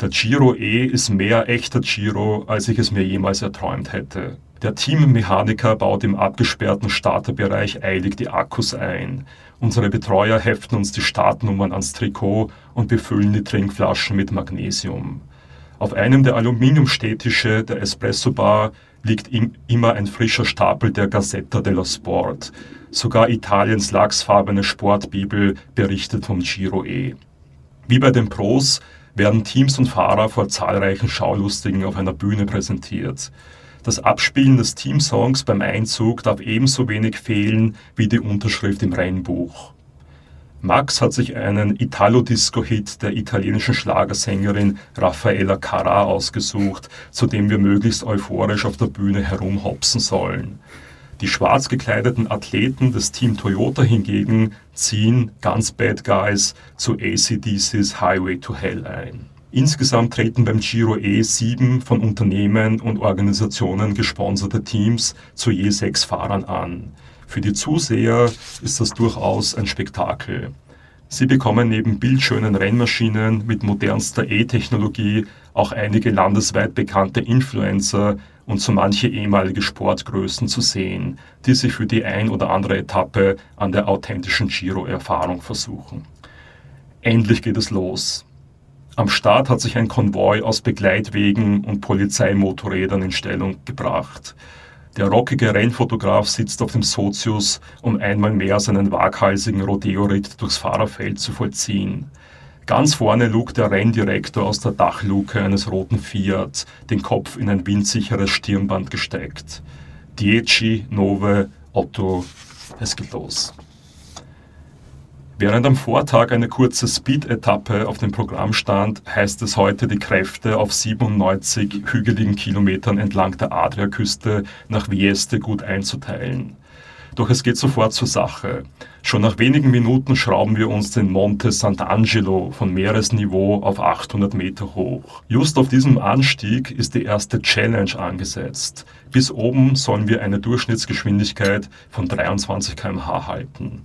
Der Giro E ist mehr echter Giro, als ich es mir jemals erträumt hätte. Der Teammechaniker baut im abgesperrten Starterbereich eilig die Akkus ein. Unsere Betreuer heften uns die Startnummern ans Trikot und befüllen die Trinkflaschen mit Magnesium. Auf einem der Aluminiumstädtische der Espresso Bar liegt immer ein frischer Stapel der Gazzetta dello Sport. Sogar Italiens lachsfarbene Sportbibel berichtet vom Giro E. Wie bei den Pros werden Teams und Fahrer vor zahlreichen Schaulustigen auf einer Bühne präsentiert. Das Abspielen des Teamsongs beim Einzug darf ebenso wenig fehlen wie die Unterschrift im Rennbuch. Max hat sich einen Italo-Disco-Hit der italienischen Schlagersängerin Raffaella Carrà ausgesucht, zu dem wir möglichst euphorisch auf der Bühne herumhopsen sollen. Die schwarz gekleideten Athleten des Team Toyota hingegen ziehen ganz Bad Guys zu ACDC's Highway to Hell ein. Insgesamt treten beim Giro E sieben von Unternehmen und Organisationen gesponserte Teams zu je sechs Fahrern an. Für die Zuseher ist das durchaus ein Spektakel. Sie bekommen neben bildschönen Rennmaschinen mit modernster E-Technologie auch einige landesweit bekannte Influencer und so manche ehemalige Sportgrößen zu sehen, die sich für die ein oder andere Etappe an der authentischen Giro-Erfahrung versuchen. Endlich geht es los. Am Start hat sich ein Konvoi aus Begleitwegen und Polizeimotorrädern in Stellung gebracht. Der rockige Rennfotograf sitzt auf dem Sozius, um einmal mehr seinen waghalsigen Rodeo-Ritt durchs Fahrerfeld zu vollziehen. Ganz vorne lugt der Renndirektor aus der Dachluke eines roten Fiat, den Kopf in ein windsicheres Stirnband gesteckt. Dieci, Nove, Otto, es geht los. Während am Vortag eine kurze Speed-Etappe auf dem Programm stand, heißt es heute, die Kräfte auf 97 hügeligen Kilometern entlang der Adriaküste nach Vieste gut einzuteilen. Doch es geht sofort zur Sache. Schon nach wenigen Minuten schrauben wir uns den Monte Sant'Angelo von Meeresniveau auf 800 Meter hoch. Just auf diesem Anstieg ist die erste Challenge angesetzt. Bis oben sollen wir eine Durchschnittsgeschwindigkeit von 23 km/h halten.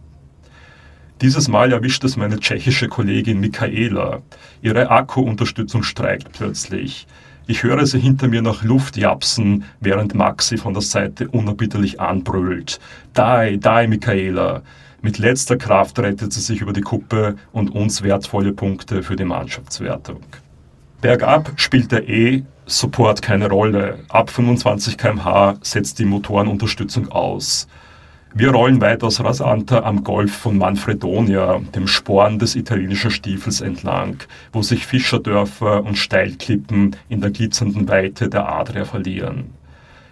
Dieses Mal erwischt es meine tschechische Kollegin Michaela. Ihre Akkuunterstützung streikt plötzlich. Ich höre sie hinter mir nach Luft japsen, während Maxi von der Seite unerbitterlich anbrüllt. Die, die, Michaela. Mit letzter Kraft rettet sie sich über die Kuppe und uns wertvolle Punkte für die Mannschaftswertung. Bergab spielt der E-Support keine Rolle. Ab 25 km/h setzt die Motorenunterstützung aus. Wir rollen weitaus rasanter am Golf von Manfredonia, dem Sporn des italienischen Stiefels entlang, wo sich Fischerdörfer und Steilklippen in der glitzernden Weite der Adria verlieren.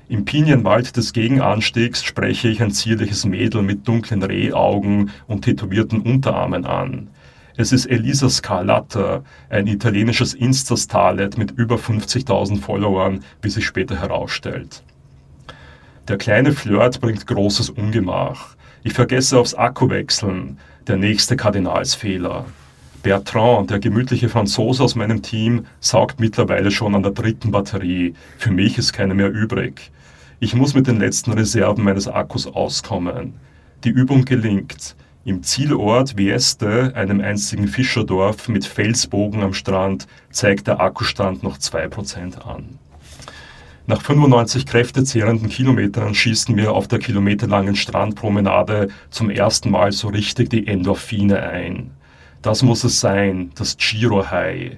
Im Pinienwald des Gegenanstiegs spreche ich ein zierliches Mädel mit dunklen Rehaugen und tätowierten Unterarmen an. Es ist Elisa Scarlatta, ein italienisches Insta-Starlet mit über 50.000 Followern, wie sich später herausstellt. Der kleine Flirt bringt großes Ungemach. Ich vergesse aufs Akku wechseln. Der nächste Kardinalsfehler. Bertrand, der gemütliche Franzose aus meinem Team, saugt mittlerweile schon an der dritten Batterie. Für mich ist keine mehr übrig. Ich muss mit den letzten Reserven meines Akkus auskommen. Die Übung gelingt. Im Zielort Vieste, einem einzigen Fischerdorf mit Felsbogen am Strand, zeigt der Akkustand noch 2% an. Nach 95 kräftezehrenden Kilometern schießen wir auf der kilometerlangen Strandpromenade zum ersten Mal so richtig die Endorphine ein. Das muss es sein, das Giro High.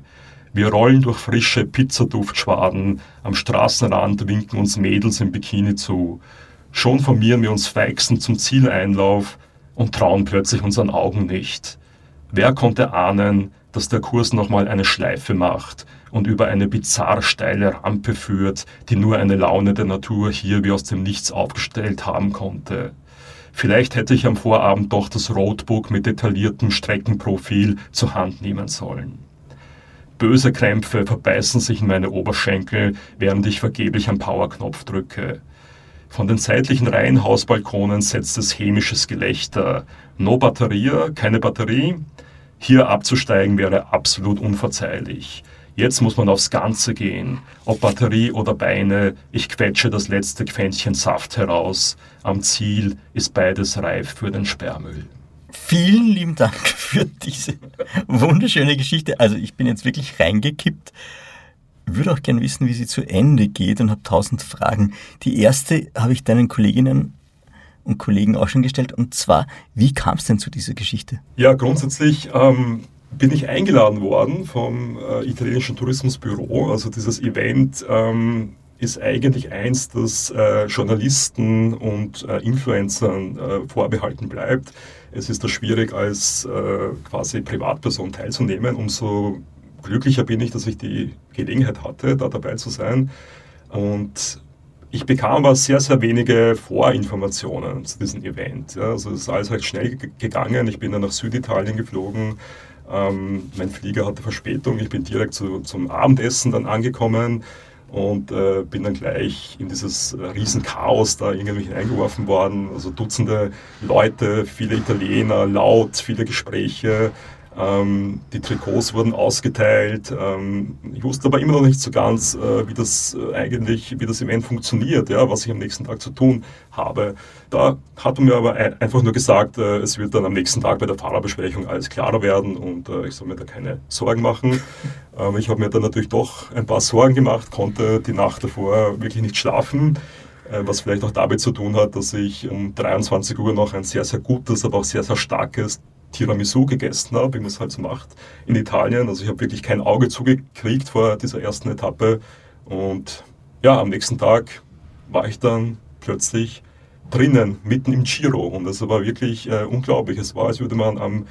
Wir rollen durch frische Pizzaduftschwaden, am Straßenrand winken uns Mädels im Bikini zu. Schon formieren wir uns feixend zum Zieleinlauf und trauen plötzlich unseren Augen nicht. Wer konnte ahnen, dass der Kurs nochmal eine Schleife macht und über eine bizarr steile Rampe führt, die nur eine Laune der Natur hier wie aus dem Nichts aufgestellt haben konnte. Vielleicht hätte ich am Vorabend doch das Roadbook mit detailliertem Streckenprofil zur Hand nehmen sollen. Böse Krämpfe verbeißen sich in meine Oberschenkel, während ich vergeblich am Powerknopf drücke. Von den seitlichen Reihenhausbalkonen setzt es hämisches Gelächter. No Batteria, keine Batterie? Hier abzusteigen wäre absolut unverzeihlich. Jetzt muss man aufs Ganze gehen. Ob Batterie oder Beine, ich quetsche das letzte Quäntchen Saft heraus. Am Ziel ist beides reif für den Sperrmüll. Vielen lieben Dank für diese wunderschöne Geschichte. Also ich bin jetzt wirklich reingekippt. Würde auch gerne wissen, wie sie zu Ende geht und habe tausend Fragen. Die erste habe ich deinen Kolleginnen und Kollegen auch schon gestellt. Und zwar, wie kam es denn zu dieser Geschichte? Ja, grundsätzlich ähm, bin ich eingeladen worden vom äh, italienischen Tourismusbüro. Also dieses Event ähm, ist eigentlich eins, das äh, Journalisten und äh, Influencern äh, vorbehalten bleibt. Es ist da schwierig, als äh, quasi Privatperson teilzunehmen. Umso glücklicher bin ich, dass ich die Gelegenheit hatte, da dabei zu sein. Und ich bekam aber sehr, sehr wenige Vorinformationen zu diesem Event. Ja, also es ist alles recht schnell gegangen. Ich bin dann nach Süditalien geflogen. Ähm, mein Flieger hatte Verspätung. Ich bin direkt zu, zum Abendessen dann angekommen und äh, bin dann gleich in dieses Riesenchaos da irgendwie hineingeworfen worden. Also Dutzende Leute, viele Italiener, laut, viele Gespräche. Ähm, die Trikots wurden ausgeteilt. Ähm, ich wusste aber immer noch nicht so ganz, äh, wie das äh, eigentlich, wie das Event funktioniert, ja, was ich am nächsten Tag zu tun habe. Da hat man mir aber ein, einfach nur gesagt, äh, es wird dann am nächsten Tag bei der Fahrerbesprechung alles klarer werden und äh, ich soll mir da keine Sorgen machen. Ähm, ich habe mir dann natürlich doch ein paar Sorgen gemacht, konnte die Nacht davor wirklich nicht schlafen äh, was vielleicht auch damit zu tun hat, dass ich um 23 Uhr noch ein sehr, sehr gutes, aber auch sehr, sehr starkes Tiramisu gegessen habe, wie man es halt so macht in Italien. Also ich habe wirklich kein Auge zugekriegt vor dieser ersten Etappe. Und ja, am nächsten Tag war ich dann plötzlich drinnen, mitten im Giro. Und das war wirklich äh, unglaublich. Es war, als würde man am,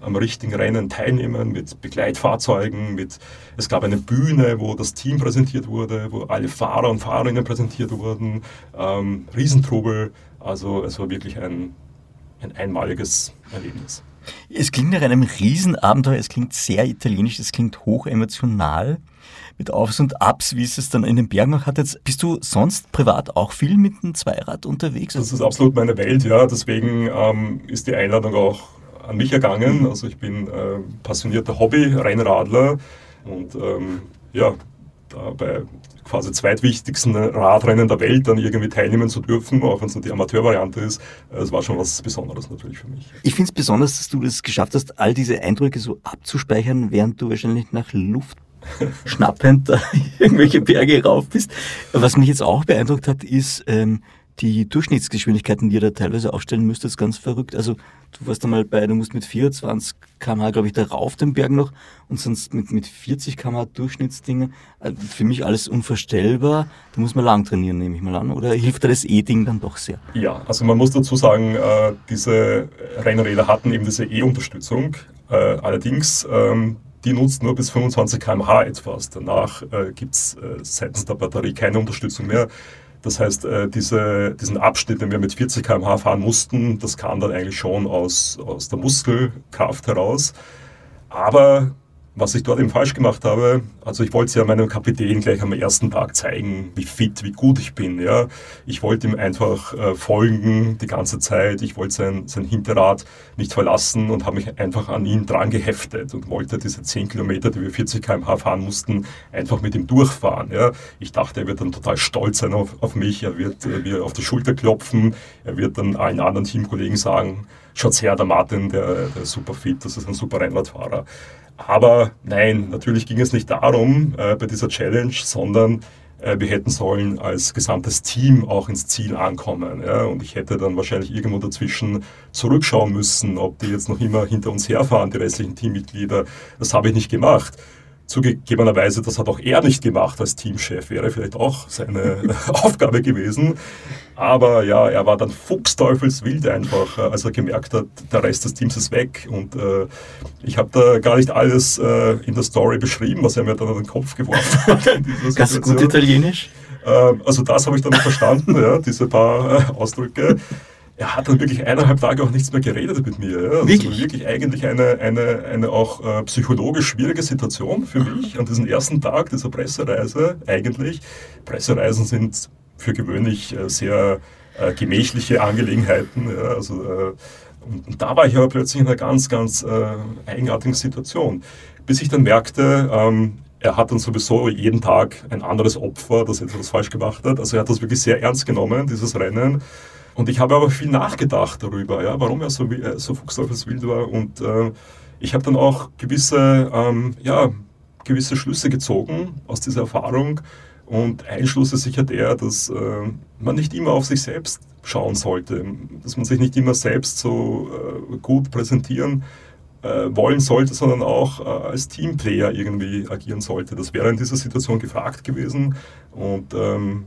am richtigen Rennen teilnehmen mit Begleitfahrzeugen. Mit, es gab eine Bühne, wo das Team präsentiert wurde, wo alle Fahrer und Fahrerinnen präsentiert wurden. Ähm, Riesentrubel. Also es war wirklich ein, ein einmaliges Erlebnis. Es klingt nach einem Riesenabenteuer, es klingt sehr italienisch, es klingt hoch emotional mit Aufs und Abs, wie es es dann in den Bergen noch hat. Jetzt bist du sonst privat auch viel mit dem Zweirad unterwegs? Das ist absolut meine Welt, ja. Deswegen ähm, ist die Einladung auch an mich ergangen. Also ich bin äh, passionierter Hobby-Rennradler und ähm, ja, da bei quasi zweitwichtigsten Radrennen der Welt dann irgendwie teilnehmen zu dürfen, auch wenn es nur die Amateurvariante ist. Das war schon was Besonderes natürlich für mich. Ich finde es besonders, dass du das geschafft hast, all diese Eindrücke so abzuspeichern, während du wahrscheinlich nach Luft schnappend irgendwelche Berge rauf bist. Was mich jetzt auch beeindruckt hat, ist, ähm, die Durchschnittsgeschwindigkeiten, die ihr da teilweise aufstellen müsst, ist ganz verrückt. Also du warst einmal bei, du musst mit 24 km/h, glaube ich, da rauf den Berg noch und sonst mit, mit 40 km/h Durchschnittsdinge. Also für mich alles unvorstellbar. Da muss man lang trainieren, nehme ich mal an. Oder hilft da das E-Ding dann doch sehr? Ja, also man muss dazu sagen, äh, diese Rennräder hatten eben diese E-Unterstützung. Äh, allerdings ähm, die nutzt nur bis 25 km/h etwas. Danach äh, gibt es seitens der Batterie keine Unterstützung mehr. Das heißt, äh, diese, diesen Abschnitt, den wir mit 40 km/h fahren mussten, das kam dann eigentlich schon aus, aus der Muskelkraft heraus. Aber was ich dort eben falsch gemacht habe, also ich wollte es ja meinem Kapitän gleich am ersten Tag zeigen, wie fit, wie gut ich bin. Ja. Ich wollte ihm einfach äh, folgen die ganze Zeit. Ich wollte sein, sein Hinterrad nicht verlassen und habe mich einfach an ihn dran geheftet und wollte diese 10 Kilometer, die wir 40 km/h fahren mussten, einfach mit ihm durchfahren. Ja. Ich dachte, er wird dann total stolz sein auf, auf mich, er wird äh, mir auf die Schulter klopfen, er wird dann allen anderen Teamkollegen sagen, schaut's her, der Martin, der, der ist super fit, das ist ein super Rennradfahrer. Aber nein, natürlich ging es nicht darum äh, bei dieser Challenge, sondern äh, wir hätten sollen als gesamtes Team auch ins Ziel ankommen. Ja? Und ich hätte dann wahrscheinlich irgendwo dazwischen zurückschauen müssen, ob die jetzt noch immer hinter uns herfahren, die restlichen Teammitglieder. Das habe ich nicht gemacht. Zugegebenerweise, das hat auch er nicht gemacht als Teamchef, wäre vielleicht auch seine Aufgabe gewesen. Aber ja, er war dann fuchsteufelswild einfach, äh, als er gemerkt hat, der Rest des Teams ist weg. Und äh, ich habe da gar nicht alles äh, in der Story beschrieben, was er mir dann an den Kopf geworfen hat. Ganz gut Italienisch? Äh, also das habe ich dann verstanden, ja, diese paar äh, Ausdrücke er hat dann wirklich eineinhalb Tage auch nichts mehr geredet mit mir. Ja. Also wirklich? wirklich eigentlich eine, eine, eine auch äh, psychologisch schwierige Situation für mich an diesem ersten Tag dieser Pressereise eigentlich. Pressereisen sind für gewöhnlich äh, sehr äh, gemächliche Angelegenheiten. Ja. Also, äh, und, und, da war ich aber plötzlich in einer ganz, ganz äh, eigenartigen Situation. Bis ich dann merkte, ähm, er hat dann sowieso jeden Tag ein anderes Opfer, das etwas falsch gemacht hat. Also er hat das wirklich sehr ernst genommen, dieses Rennen. Und ich habe aber viel nachgedacht darüber, ja, warum er so, äh, so fuchsteufelswild war. Und äh, ich habe dann auch gewisse, ähm, ja, gewisse Schlüsse gezogen aus dieser Erfahrung. Und ein Schluss ist sicher der, dass äh, man nicht immer auf sich selbst schauen sollte, dass man sich nicht immer selbst so äh, gut präsentieren äh, wollen sollte, sondern auch äh, als Teamplayer irgendwie agieren sollte. Das wäre in dieser Situation gefragt gewesen. Und ähm,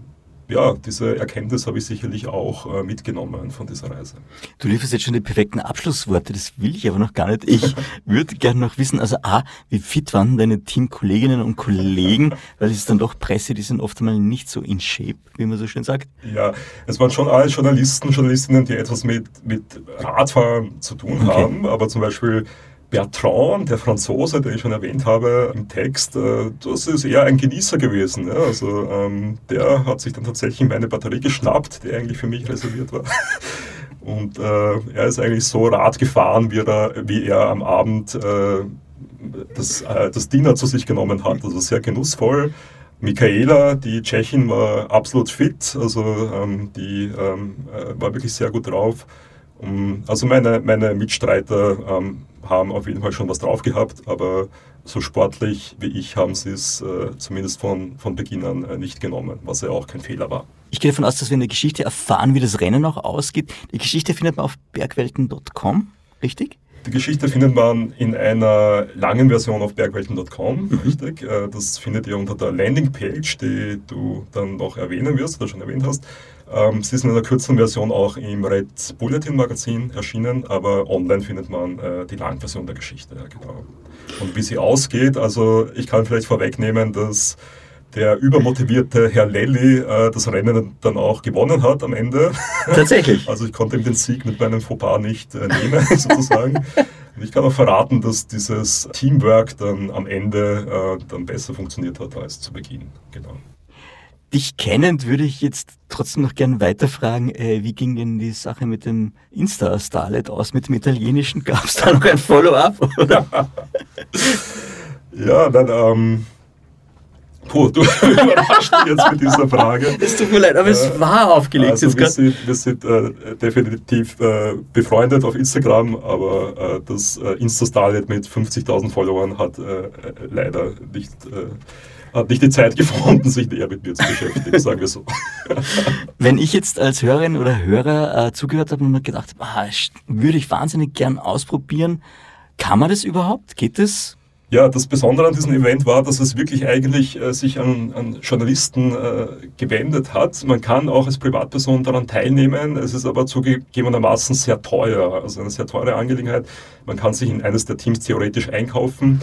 ja, diese Erkenntnis habe ich sicherlich auch äh, mitgenommen von dieser Reise. Du lieferst jetzt schon die perfekten Abschlussworte, das will ich aber noch gar nicht. Ich würde gerne noch wissen, also A, wie fit waren deine Teamkolleginnen und Kollegen, weil es ist dann doch Presse, die sind oft einmal nicht so in Shape, wie man so schön sagt. Ja, es waren schon alle Journalisten, Journalistinnen, die etwas mit, mit Radfahren zu tun okay. haben, aber zum Beispiel Bertrand, der Franzose, den ich schon erwähnt habe im Text, äh, das ist eher ein Genießer gewesen. Also ähm, der hat sich dann tatsächlich meine Batterie geschnappt, die eigentlich für mich reserviert war. Und äh, er ist eigentlich so Rad gefahren, wie er, wie er am Abend äh, das, das Dinner zu sich genommen hat. Also sehr genussvoll. Michaela, die Tschechin, war absolut fit, also ähm, die ähm, äh, war wirklich sehr gut drauf. Also meine, meine Mitstreiter haben auf jeden Fall schon was drauf gehabt, aber so sportlich wie ich haben sie es äh, zumindest von, von Beginn an äh, nicht genommen, was ja auch kein Fehler war. Ich gehe davon aus, dass wir in der Geschichte erfahren, wie das Rennen auch ausgeht. Die Geschichte findet man auf bergwelten.com, richtig? Die Geschichte findet man in einer langen Version auf bergwelten.com, mhm. richtig. Äh, das findet ihr unter der Landingpage, die du dann noch erwähnen wirst oder schon erwähnt hast. Ähm, sie ist in einer kürzeren Version auch im Red Bulletin Magazin erschienen, aber online findet man äh, die Langversion der Geschichte. Ja, genau. Und wie sie ausgeht, also ich kann vielleicht vorwegnehmen, dass der übermotivierte Herr Lelli äh, das Rennen dann auch gewonnen hat am Ende. Tatsächlich. Also ich konnte ihm den Sieg mit meinem Fauxpas nicht äh, nehmen, sozusagen. Und ich kann auch verraten, dass dieses Teamwork dann am Ende äh, dann besser funktioniert hat als zu Beginn. Genau. Dich kennend würde ich jetzt trotzdem noch gern weiterfragen, äh, wie ging denn die Sache mit dem Insta-Starlet aus, mit dem Italienischen? Gab es da noch ein Follow-up? ja, dann, ähm, puh, du überrascht mich jetzt mit dieser Frage. Es tut mir leid, aber äh, es war aufgelegt. Also wir sind, wir sind äh, definitiv äh, befreundet auf Instagram, aber äh, das äh, Insta-Starlet mit 50.000 Followern hat leider nicht hat nicht die Zeit gefunden, sich eher mit mir zu beschäftigen, sagen wir so. Wenn ich jetzt als Hörerin oder Hörer äh, zugehört habe und mir gedacht habe, ah, würde ich wahnsinnig gern ausprobieren, kann man das überhaupt? Geht das? Ja, das Besondere an diesem Event war, dass es wirklich eigentlich äh, sich an, an Journalisten äh, gewendet hat. Man kann auch als Privatperson daran teilnehmen. Es ist aber zugegebenermaßen sehr teuer, also eine sehr teure Angelegenheit. Man kann sich in eines der Teams theoretisch einkaufen.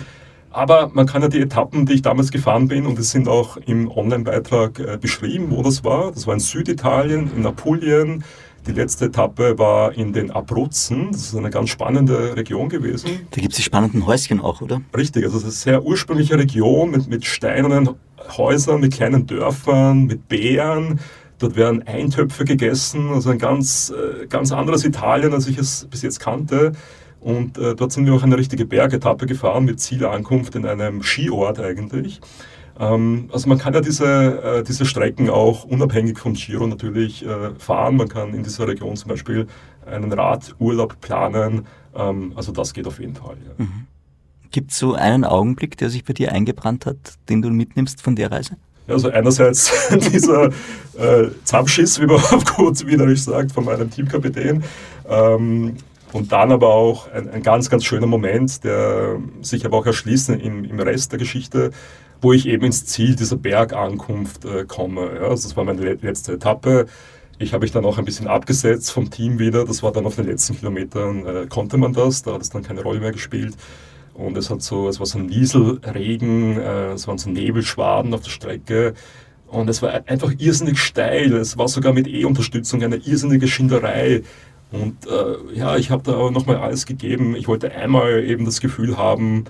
Aber man kann ja die Etappen, die ich damals gefahren bin, und es sind auch im Online-Beitrag äh, beschrieben, wo das war. Das war in Süditalien, in Apulien. Die letzte Etappe war in den Abruzzen. Das ist eine ganz spannende Region gewesen. Da gibt es die spannenden Häuschen auch, oder? Richtig, also es ist eine sehr ursprüngliche Region mit, mit steinernen Häusern, mit kleinen Dörfern, mit Bären. Dort werden Eintöpfe gegessen, also ein ganz, äh, ganz anderes Italien, als ich es bis jetzt kannte. Und äh, dort sind wir auch eine richtige Bergetappe gefahren mit Zielankunft in einem Skiort eigentlich. Ähm, also man kann ja diese, äh, diese Strecken auch unabhängig vom Giro natürlich äh, fahren. Man kann in dieser Region zum Beispiel einen Radurlaub planen. Ähm, also das geht auf jeden Fall. Ja. Mhm. Gibt es so einen Augenblick, der sich bei dir eingebrannt hat, den du mitnimmst von der Reise? Also einerseits dieser äh, Zampschiss, wie man auf gut wienerisch sagt, von meinem Teamkapitän. Ähm, und dann aber auch ein, ein, ganz, ganz schöner Moment, der sich aber auch erschließt im, im Rest der Geschichte, wo ich eben ins Ziel dieser Bergankunft äh, komme. Ja, also das war meine letzte Etappe. Ich habe mich dann auch ein bisschen abgesetzt vom Team wieder. Das war dann auf den letzten Kilometern, äh, konnte man das, da hat es dann keine Rolle mehr gespielt. Und es hat so, es war so ein Nieselregen, äh, es waren so Nebelschwaden auf der Strecke. Und es war einfach irrsinnig steil. Es war sogar mit E-Unterstützung eine irrsinnige Schinderei. Und äh, ja, ich habe da nochmal alles gegeben. Ich wollte einmal eben das Gefühl haben,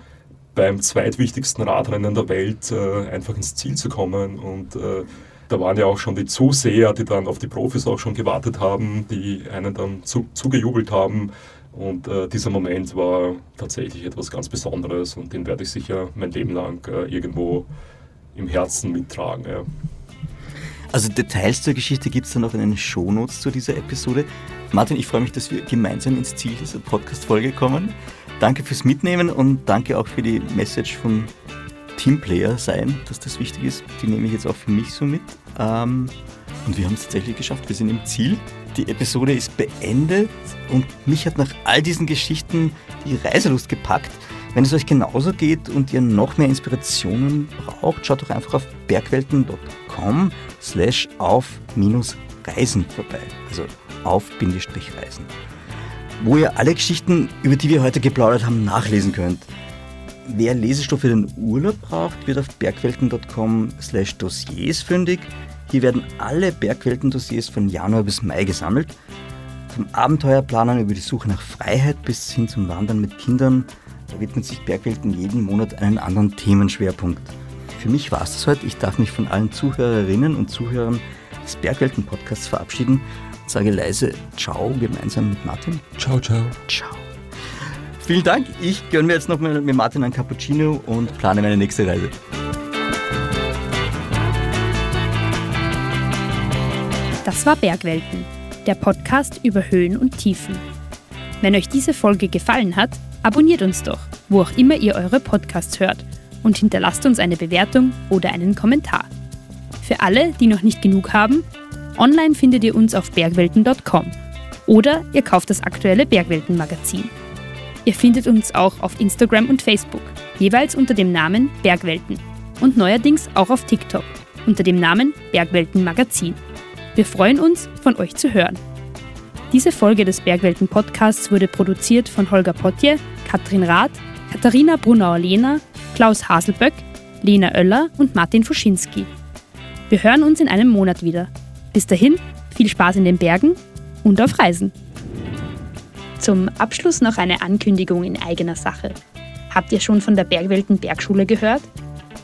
beim zweitwichtigsten Radrennen der Welt äh, einfach ins Ziel zu kommen. Und äh, da waren ja auch schon die Zuseher, die dann auf die Profis auch schon gewartet haben, die einen dann zu, zugejubelt haben. Und äh, dieser Moment war tatsächlich etwas ganz Besonderes und den werde ich sicher mein Leben lang äh, irgendwo im Herzen mittragen. Ja. Also Details zur Geschichte gibt es dann noch in den Shownotes zu dieser Episode. Martin, ich freue mich, dass wir gemeinsam ins Ziel dieser Podcast-Folge kommen. Danke fürs Mitnehmen und danke auch für die Message von Teamplayer sein, dass das wichtig ist. Die nehme ich jetzt auch für mich so mit. Ähm, und wir haben es tatsächlich geschafft. Wir sind im Ziel. Die Episode ist beendet und mich hat nach all diesen Geschichten die Reiselust gepackt. Wenn es euch genauso geht und ihr noch mehr Inspirationen braucht, schaut doch einfach auf bergwelten.com slash auf minus Reisen vorbei. Also auf Bindestrich Reisen. Wo ihr alle Geschichten, über die wir heute geplaudert haben, nachlesen könnt. Wer Lesestoff für den Urlaub braucht, wird auf bergwelten.com slash Dossiers fündig. Hier werden alle Bergwelten-Dossiers von Januar bis Mai gesammelt. Vom Abenteuerplanern über die Suche nach Freiheit bis hin zum Wandern mit Kindern, da widmet sich Bergwelten jeden Monat einen anderen Themenschwerpunkt. Für mich war es das heute. Ich darf mich von allen Zuhörerinnen und Zuhörern des Bergwelten-Podcasts verabschieden sage leise Ciao gemeinsam mit Martin. Ciao, ciao. Ciao. Vielen Dank. Ich gönne mir jetzt noch mal mit Martin ein Cappuccino und plane meine nächste Reise. Das war Bergwelten, der Podcast über Höhen und Tiefen. Wenn euch diese Folge gefallen hat, abonniert uns doch, wo auch immer ihr eure Podcasts hört und hinterlasst uns eine Bewertung oder einen Kommentar. Für alle, die noch nicht genug haben, online findet ihr uns auf bergwelten.com oder ihr kauft das aktuelle Bergwelten-Magazin. Ihr findet uns auch auf Instagram und Facebook, jeweils unter dem Namen Bergwelten und neuerdings auch auf TikTok unter dem Namen Bergwelten Magazin. Wir freuen uns, von euch zu hören. Diese Folge des Bergwelten Podcasts wurde produziert von Holger Potje, Katrin Rath, Katharina Brunauer-Lehner, Klaus Haselböck, Lena Oeller und Martin Fuschinski. Wir hören uns in einem Monat wieder. Bis dahin, viel Spaß in den Bergen und auf Reisen. Zum Abschluss noch eine Ankündigung in eigener Sache. Habt ihr schon von der Bergwelten Bergschule gehört?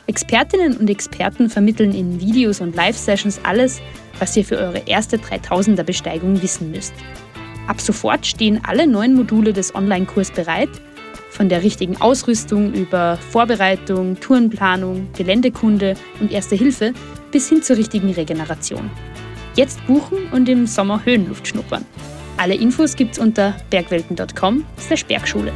Expertinnen und Experten vermitteln in Videos und Live-Sessions alles, was ihr für eure erste 3000er Besteigung wissen müsst. Ab sofort stehen alle neun Module des Online-Kurs bereit, von der richtigen Ausrüstung über Vorbereitung, Tourenplanung, Geländekunde und Erste Hilfe bis hin zur richtigen Regeneration. Jetzt buchen und im Sommer Höhenluft schnuppern. Alle Infos gibt's unter bergwelten.com/bergschule.